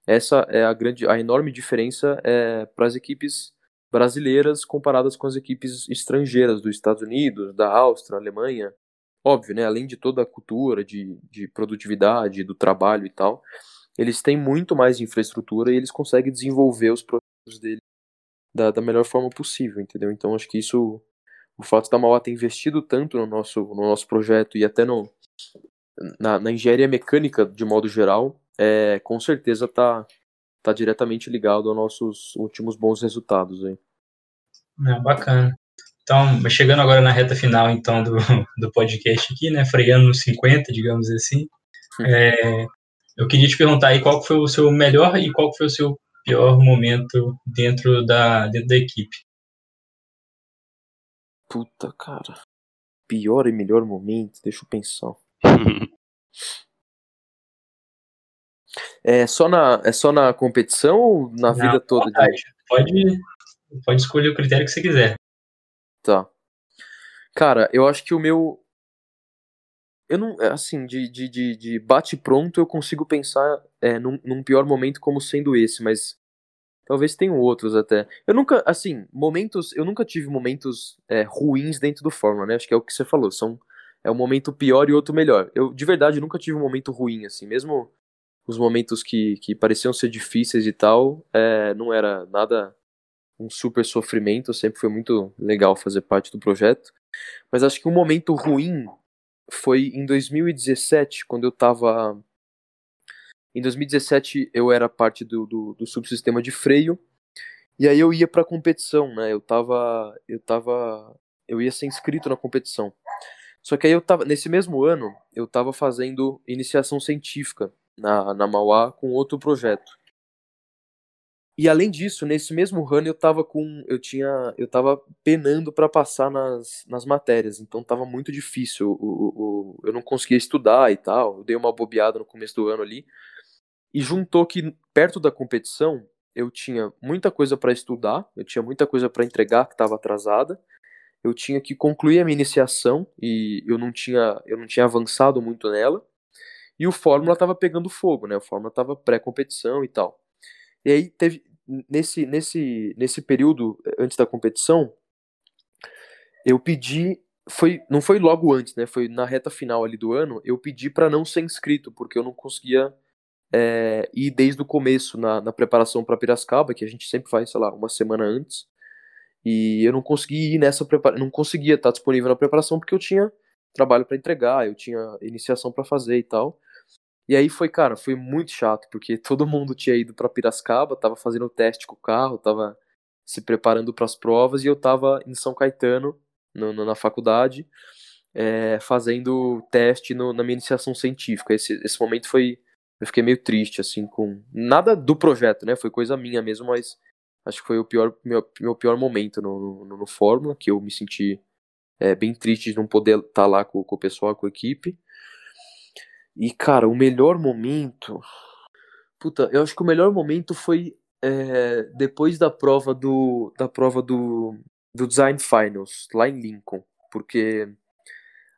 essa é a grande, a enorme diferença é, para as equipes brasileiras comparadas com as equipes estrangeiras dos Estados Unidos, da Áustria, Alemanha. Óbvio, né? Além de toda a cultura de, de produtividade, do trabalho e tal, eles têm muito mais infraestrutura e eles conseguem desenvolver os projetos deles da, da melhor forma possível, entendeu? Então acho que isso, o fato da Mauá ter investido tanto no nosso, no nosso projeto e até no, na, na engenharia mecânica de modo geral, é, com certeza está tá diretamente ligado aos nossos últimos bons resultados aí. É, bacana. Então, chegando agora na reta final então do, *laughs* do podcast aqui, né, freando nos 50, digamos assim, É, eu queria te perguntar aí qual foi o seu melhor e qual foi o seu pior momento dentro da, dentro da equipe. Puta, cara. Pior e melhor momento, deixa eu pensar. *laughs* é só na, é só na competição ou na, na vida toda? De... Pode, pode escolher o critério que você quiser. Tá. Cara, eu acho que o meu. Eu não. É, assim, de, de, de, de bate-pronto eu consigo pensar é, num, num pior momento como sendo esse, mas Talvez tenham outros até. Eu nunca, assim, momentos. Eu nunca tive momentos é, ruins dentro do Fórmula, né? Acho que é o que você falou. São, é um momento pior e outro melhor. Eu, de verdade, nunca tive um momento ruim, assim. Mesmo os momentos que, que pareciam ser difíceis e tal, é, não era nada um super sofrimento. Sempre foi muito legal fazer parte do projeto. Mas acho que um momento ruim foi em 2017, quando eu tava em 2017 eu era parte do, do, do subsistema de freio e aí eu ia para competição, né? Eu tava, eu tava, eu ia ser inscrito na competição. Só que aí eu tava nesse mesmo ano eu tava fazendo iniciação científica na, na Mauá com outro projeto. E além disso, nesse mesmo ano eu tava com. Eu tinha. Eu tava penando para passar nas, nas matérias. Então tava muito difícil. O, o, eu não conseguia estudar e tal. Eu dei uma bobeada no começo do ano ali. E juntou que perto da competição eu tinha muita coisa para estudar, eu tinha muita coisa para entregar que estava atrasada. Eu tinha que concluir a minha iniciação e eu não tinha eu não tinha avançado muito nela. E o Fórmula estava pegando fogo, né? O Fórmula estava pré-competição e tal. E aí teve nesse nesse nesse período antes da competição, eu pedi foi não foi logo antes, né? Foi na reta final ali do ano, eu pedi para não ser inscrito porque eu não conseguia é, e desde o começo, na, na preparação para Piracicaba, que a gente sempre faz, sei lá, uma semana antes, e eu não consegui ir nessa preparação, não conseguia estar disponível na preparação porque eu tinha trabalho para entregar, eu tinha iniciação para fazer e tal. E aí foi, cara, foi muito chato, porque *laughs* todo mundo tinha ido para Piracicaba, tava fazendo o teste com o carro, tava se preparando para as provas e eu tava em São Caetano, no, no, na faculdade, é, fazendo teste no, na minha iniciação científica. Esse, esse momento foi eu fiquei meio triste, assim, com. Nada do projeto, né? Foi coisa minha mesmo, mas acho que foi o pior, meu, meu pior momento no, no, no Fórmula, que eu me senti é, bem triste de não poder estar tá lá com, com o pessoal, com a equipe. E, cara, o melhor momento. Puta, eu acho que o melhor momento foi é, depois da prova do. da prova do, do Design Finals, lá em Lincoln. Porque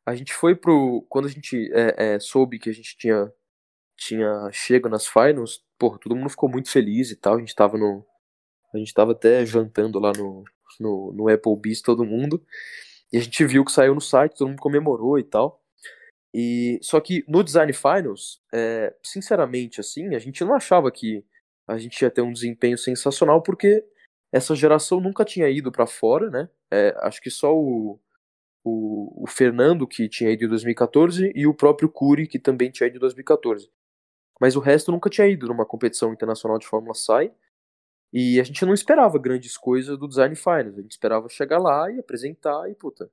a gente foi pro. Quando a gente é, é, soube que a gente tinha tinha chego nas finals, pô, todo mundo ficou muito feliz e tal. A gente tava no. A gente tava até jantando lá no, no, no Applebee's, todo mundo. E a gente viu que saiu no site, todo mundo comemorou e tal. E só que no Design Finals, é, sinceramente, assim, a gente não achava que a gente ia ter um desempenho sensacional, porque essa geração nunca tinha ido para fora, né? É, acho que só o, o, o, Fernando, que tinha ido em 2014, e o próprio Curi, que também tinha ido em 2014. Mas o resto nunca tinha ido numa competição internacional de Fórmula SAI. E a gente não esperava grandes coisas do Design Finals. A gente esperava chegar lá e apresentar e, puta,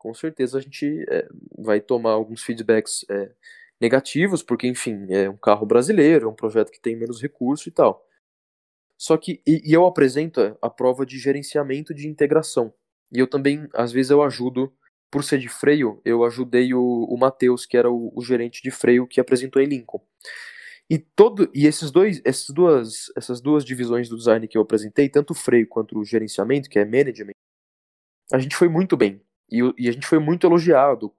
com certeza a gente é, vai tomar alguns feedbacks é, negativos, porque, enfim, é um carro brasileiro, é um projeto que tem menos recurso e tal. Só que, e, e eu apresento a prova de gerenciamento de integração. E eu também, às vezes, eu ajudo, por ser de freio, eu ajudei o, o Matheus, que era o, o gerente de freio que apresentou em Lincoln. E todo e esses dois, essas duas, essas duas divisões do design que eu apresentei, tanto o freio quanto o gerenciamento, que é management, a gente foi muito bem. E, e a gente foi muito elogiado.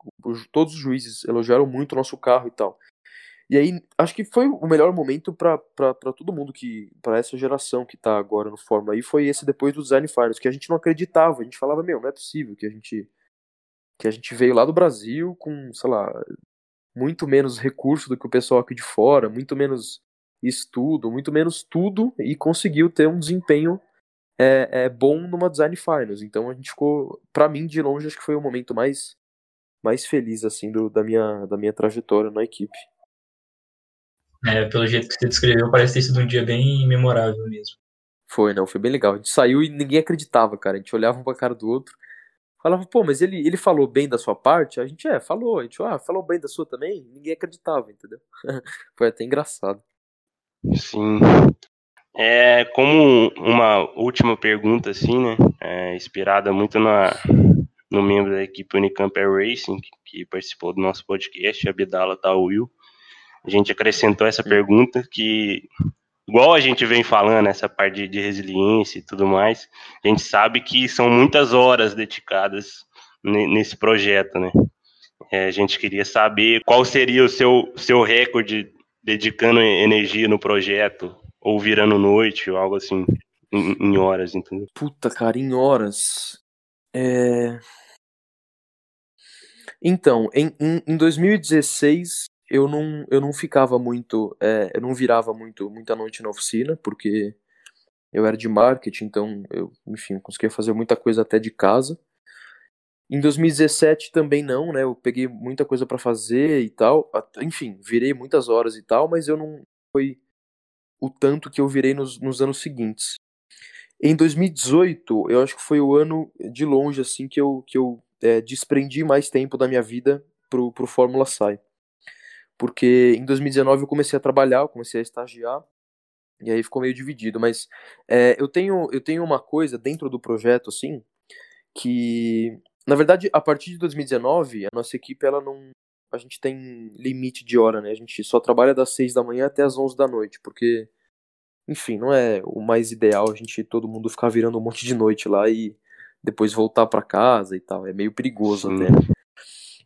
Todos os juízes elogiaram muito o nosso carro e tal. E aí, acho que foi o melhor momento para todo mundo que para essa geração que tá agora no Fórmula aí foi esse depois do Design Finals, que a gente não acreditava, a gente falava, meu, não é possível que a gente que a gente veio lá do Brasil com, sei lá, muito menos recurso do que o pessoal aqui de fora, muito menos estudo, muito menos tudo e conseguiu ter um desempenho é, é bom numa design finals. Então a gente ficou, para mim de longe acho que foi o momento mais mais feliz assim do, da minha da minha trajetória na equipe. É, pelo jeito que você descreveu, parece ter sido um dia bem memorável mesmo. Foi, não, foi bem legal. A gente saiu e ninguém acreditava, cara. A gente olhava um pra cara do outro. falava, pô, mas ele, ele falou bem da sua parte? A gente, é, falou. A gente, ah, falou bem da sua também? Ninguém acreditava, entendeu? *laughs* Foi até engraçado. Sim. É, como uma última pergunta, assim, né? É, inspirada muito na, no membro da equipe Unicamp Air Racing, que, participou do nosso podcast, Abdala Tawil. A gente acrescentou essa pergunta que, igual a gente vem falando, essa parte de, de resiliência e tudo mais, a gente sabe que são muitas horas dedicadas nesse projeto, né? É, a gente queria saber qual seria o seu, seu recorde dedicando energia no projeto, ou virando noite, ou algo assim, em, em horas, entendeu? Puta, cara, em horas. É... Então, em, em, em 2016 eu não, eu não ficava muito, é, eu não virava muito muita noite na oficina, porque eu era de marketing, então eu, enfim, conseguia fazer muita coisa até de casa. Em 2017 também não, né? Eu peguei muita coisa para fazer e tal. Enfim, virei muitas horas e tal, mas eu não foi o tanto que eu virei nos, nos anos seguintes. Em 2018, eu acho que foi o ano de longe assim que eu, que eu é, desprendi mais tempo da minha vida pro, pro Fórmula Sai. Porque em 2019 eu comecei a trabalhar, eu comecei a estagiar, e aí ficou meio dividido. Mas é, eu, tenho, eu tenho uma coisa dentro do projeto, assim, que. Na verdade, a partir de 2019, a nossa equipe, ela não. A gente tem limite de hora, né? A gente só trabalha das 6 da manhã até as 11 da noite, porque enfim, não é o mais ideal a gente todo mundo ficar virando um monte de noite lá e depois voltar para casa e tal. É meio perigoso Sim. até. Né?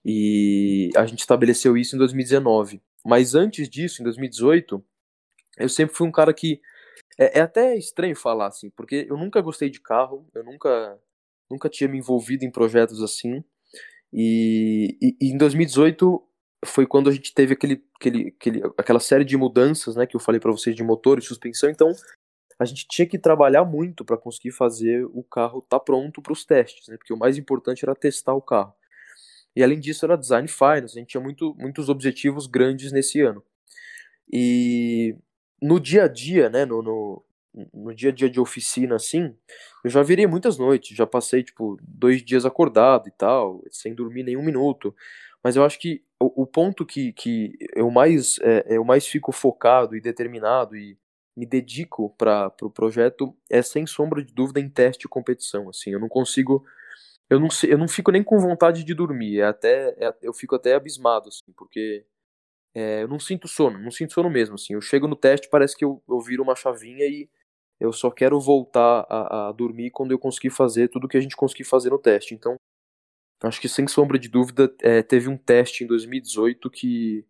E a gente estabeleceu isso em 2019. Mas antes disso, em 2018, eu sempre fui um cara que é, é, até estranho falar assim, porque eu nunca gostei de carro, eu nunca nunca tinha me envolvido em projetos assim. E, e, e em 2018 foi quando a gente teve aquele, aquele, aquele, aquela série de mudanças, né, que eu falei para vocês de motor e suspensão. Então, a gente tinha que trabalhar muito para conseguir fazer o carro estar tá pronto para os testes, né, porque o mais importante era testar o carro. E além disso, era design finance. A gente tinha muito, muitos objetivos grandes nesse ano. E no dia a dia, né, no, no, no dia a dia de oficina, assim, eu já virei muitas noites. Já passei, tipo, dois dias acordado e tal, sem dormir nenhum minuto. Mas eu acho que o, o ponto que, que eu, mais, é, eu mais fico focado e determinado e me dedico para o pro projeto é sem sombra de dúvida em teste e competição. Assim, eu não consigo, eu não, eu não fico nem com vontade de dormir. É até, é, eu fico até abismado, assim, porque é, eu não sinto sono, não sinto sono mesmo. Assim, eu chego no teste parece que eu, eu viro uma chavinha e eu só quero voltar a, a dormir quando eu conseguir fazer tudo que a gente conseguir fazer no teste. Então Acho que sem sombra de dúvida, é, teve um teste em 2018 que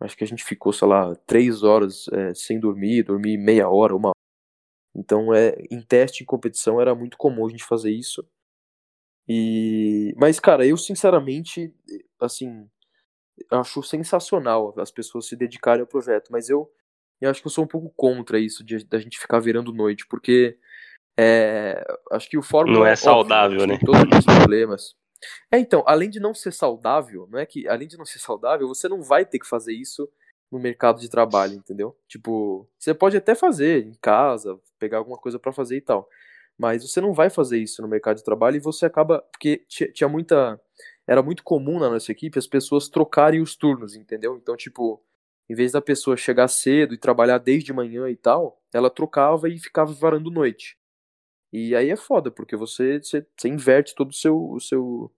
acho que a gente ficou, sei lá, três horas é, sem dormir, dormir meia hora, uma hora. Então, é, em teste, em competição, era muito comum a gente fazer isso. E, mas, cara, eu sinceramente, assim, acho sensacional as pessoas se dedicarem ao projeto, mas eu, eu acho que eu sou um pouco contra isso de da gente ficar virando noite, porque é, acho que o Fórmula não é saudável, óbvio, né? Todos os problemas. É, então, além de não ser saudável, não é que além de não ser saudável, você não vai ter que fazer isso no mercado de trabalho, entendeu? Tipo, você pode até fazer em casa, pegar alguma coisa para fazer e tal, mas você não vai fazer isso no mercado de trabalho e você acaba porque tinha muita era muito comum na nossa equipe as pessoas trocarem os turnos, entendeu? Então, tipo, em vez da pessoa chegar cedo e trabalhar desde manhã e tal, ela trocava e ficava varando noite. E aí é foda, porque você, você, você inverte todo o seu, o seu,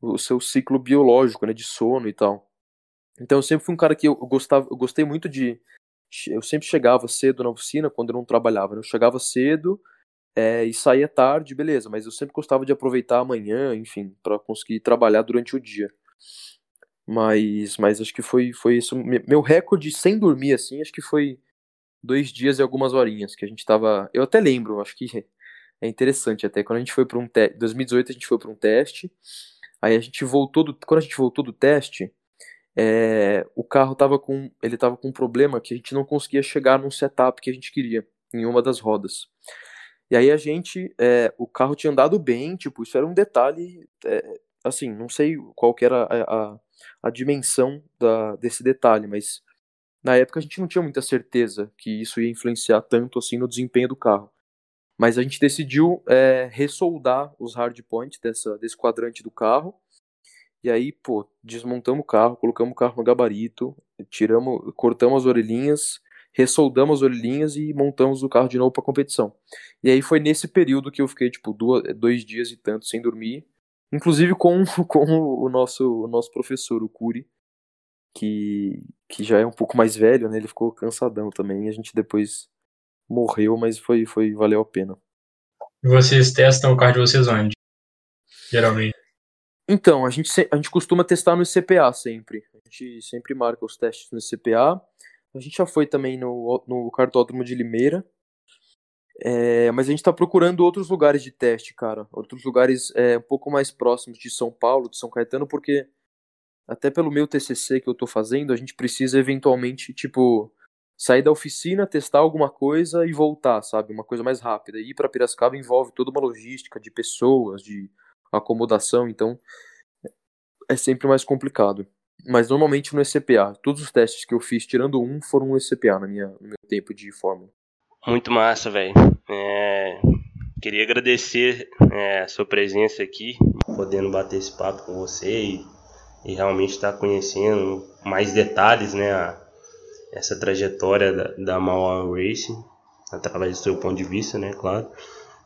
o seu ciclo biológico, né, de sono e tal. Então eu sempre fui um cara que eu, gostava, eu gostei muito de eu sempre chegava cedo na oficina quando eu não trabalhava, né? eu chegava cedo é, e saía tarde, beleza, mas eu sempre gostava de aproveitar a manhã, enfim, para conseguir trabalhar durante o dia. Mas, mas acho que foi, foi isso. Meu recorde sem dormir, assim, acho que foi dois dias e algumas horinhas que a gente tava. Eu até lembro, acho que é interessante até. Quando a gente foi para um teste. 2018 a gente foi para um teste. Aí a gente voltou do. Quando a gente voltou do teste, é, o carro tava com. Ele tava com um problema que a gente não conseguia chegar num setup que a gente queria, em uma das rodas. E aí a gente. É, o carro tinha andado bem, tipo, isso era um detalhe. É, assim, não sei qual que era a, a, a dimensão da, desse detalhe, mas na época a gente não tinha muita certeza que isso ia influenciar tanto assim no desempenho do carro. Mas a gente decidiu é, ressoldar os hardpoints dessa, desse quadrante do carro. E aí, pô, desmontamos o carro, colocamos o carro no gabarito, tiramos, cortamos as orelhinhas, ressoldamos as orelhinhas e montamos o carro de novo para competição. E aí foi nesse período que eu fiquei, tipo, duas, dois dias e tanto sem dormir. Inclusive com, *laughs* com o nosso, o nosso professor, o Curi, que, que já é um pouco mais velho, né? Ele ficou cansadão também. A gente depois morreu, mas foi, foi valeu a pena. E vocês testam o carro de vocês onde? Geralmente. Então, a gente, a gente costuma testar no CPA sempre. A gente sempre marca os testes no CPA. A gente já foi também no, no cartódromo de Limeira. É, mas a gente está procurando outros lugares de teste, cara. Outros lugares é, um pouco mais próximos de São Paulo, de São Caetano, porque até pelo meu TCC que eu estou fazendo, a gente precisa eventualmente, tipo, sair da oficina, testar alguma coisa e voltar, sabe? Uma coisa mais rápida. E ir para Piracicaba envolve toda uma logística de pessoas, de acomodação, então é sempre mais complicado mas normalmente no ECPA. Todos os testes que eu fiz, tirando um, foram no ECPA na minha, no meu tempo de fórmula. Muito massa, velho. É, queria agradecer é, a sua presença aqui, podendo bater esse papo com você e, e realmente estar tá conhecendo mais detalhes, né, a, essa trajetória da, da Mauá Racing, através do seu ponto de vista, né, claro.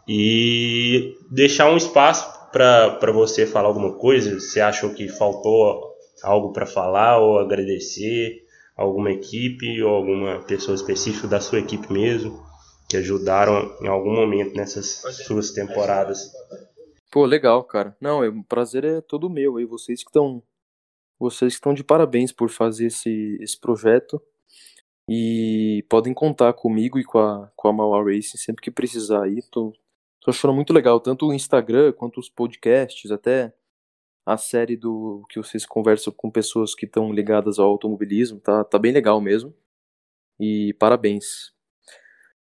E deixar um espaço para você falar alguma coisa, você achou que faltou algo para falar ou agradecer alguma equipe ou alguma pessoa específica da sua equipe mesmo que ajudaram em algum momento nessas suas temporadas. Pô, legal, cara. Não, o prazer é todo meu aí, vocês que estão vocês que estão de parabéns por fazer esse, esse projeto e podem contar comigo e com a, com a Mauá Racing sempre que precisar aí. Tô, tô achando muito legal, tanto o Instagram quanto os podcasts, até a série do que vocês conversam com pessoas que estão ligadas ao automobilismo, tá, tá bem legal mesmo. E parabéns.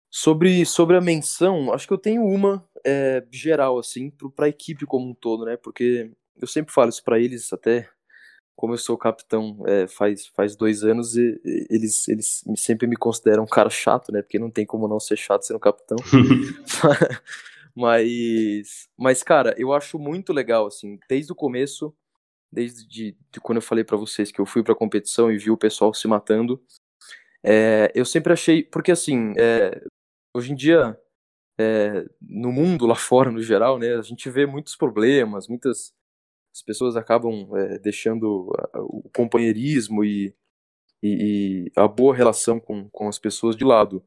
Sobre, sobre a menção, acho que eu tenho uma é, geral, assim, para a equipe como um todo, né? Porque eu sempre falo isso para eles, até como eu sou capitão é, faz, faz dois anos, e, eles, eles sempre me consideram um cara chato, né? Porque não tem como não ser chato sendo capitão. *laughs* *laughs* Mas, mas cara, eu acho muito legal, assim, desde o começo, desde de, de quando eu falei para vocês que eu fui pra competição e vi o pessoal se matando, é, eu sempre achei, porque assim, é, hoje em dia, é, no mundo lá *laughs* fora, no geral, né, a gente vê muitos problemas, muitas as pessoas acabam deixando o companheirismo e, e, e, a boa relação com, com as pessoas de lado.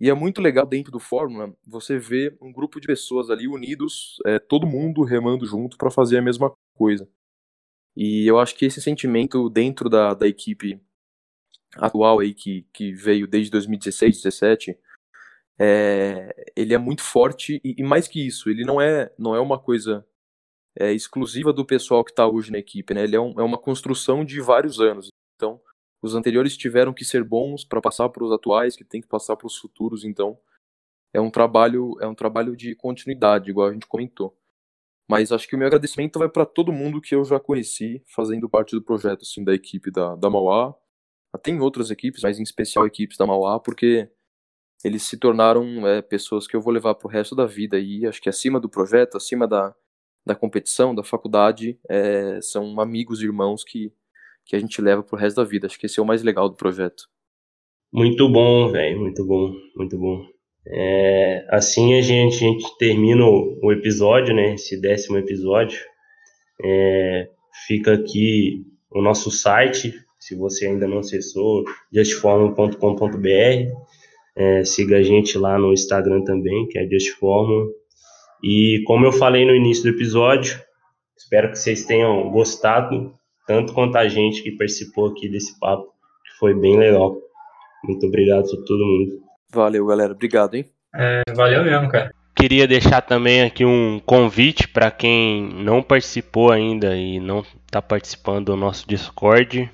E é muito legal dentro do Fórmula você ver um grupo de pessoas ali unidos, é, todo mundo remando junto para fazer a mesma coisa. E eu acho que esse sentimento dentro da, da equipe atual aí, que, que veio desde 2016, 2017, é, ele é muito forte e, e, mais que isso, ele não é, não é uma coisa é, exclusiva do pessoal que está hoje na equipe, né? Ele é, um, é uma construção de vários anos. Então, os anteriores tiveram que ser bons para passar para os atuais, que tem que passar para os futuros, então é um trabalho é um trabalho de continuidade, igual a gente comentou. Mas acho que o meu agradecimento vai para todo mundo que eu já conheci fazendo parte do projeto assim da equipe da, da Mauá. Tem outras equipes, mas em especial equipes da Mauá, porque eles se tornaram é, pessoas que eu vou levar para o resto da vida e acho que acima do projeto, acima da, da competição, da faculdade, é, são amigos e irmãos que que a gente leva pro resto da vida. Acho que esse é o mais legal do projeto. Muito bom, velho, muito bom, muito bom. É, assim a gente, a gente termina o, episódio, né? Esse décimo episódio. É, fica aqui o nosso site, se você ainda não acessou, justformula.com.br. É, siga a gente lá no Instagram também, que é justformula. E como eu falei no início do episódio, espero que vocês tenham gostado tanto quanto a gente que participou aqui desse papo, que foi bem legal. Muito obrigado a todo mundo. Valeu, galera. Obrigado, hein? É, valeu mesmo, cara. Queria deixar também aqui um convite para quem não participou ainda e não está participando do nosso Discord.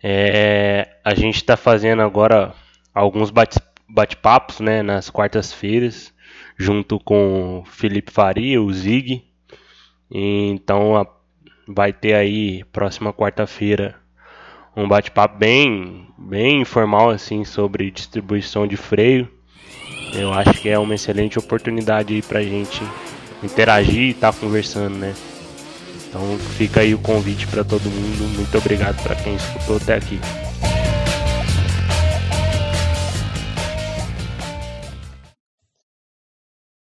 É, a gente está fazendo agora alguns bate-papos né, nas quartas-feiras, junto com o Felipe Faria, o Zig. Então, a vai ter aí próxima quarta-feira um bate-papo bem, bem informal assim sobre distribuição de freio. Eu acho que é uma excelente oportunidade pra gente interagir e estar tá conversando, né? Então fica aí o convite para todo mundo. Muito obrigado para quem escutou até aqui.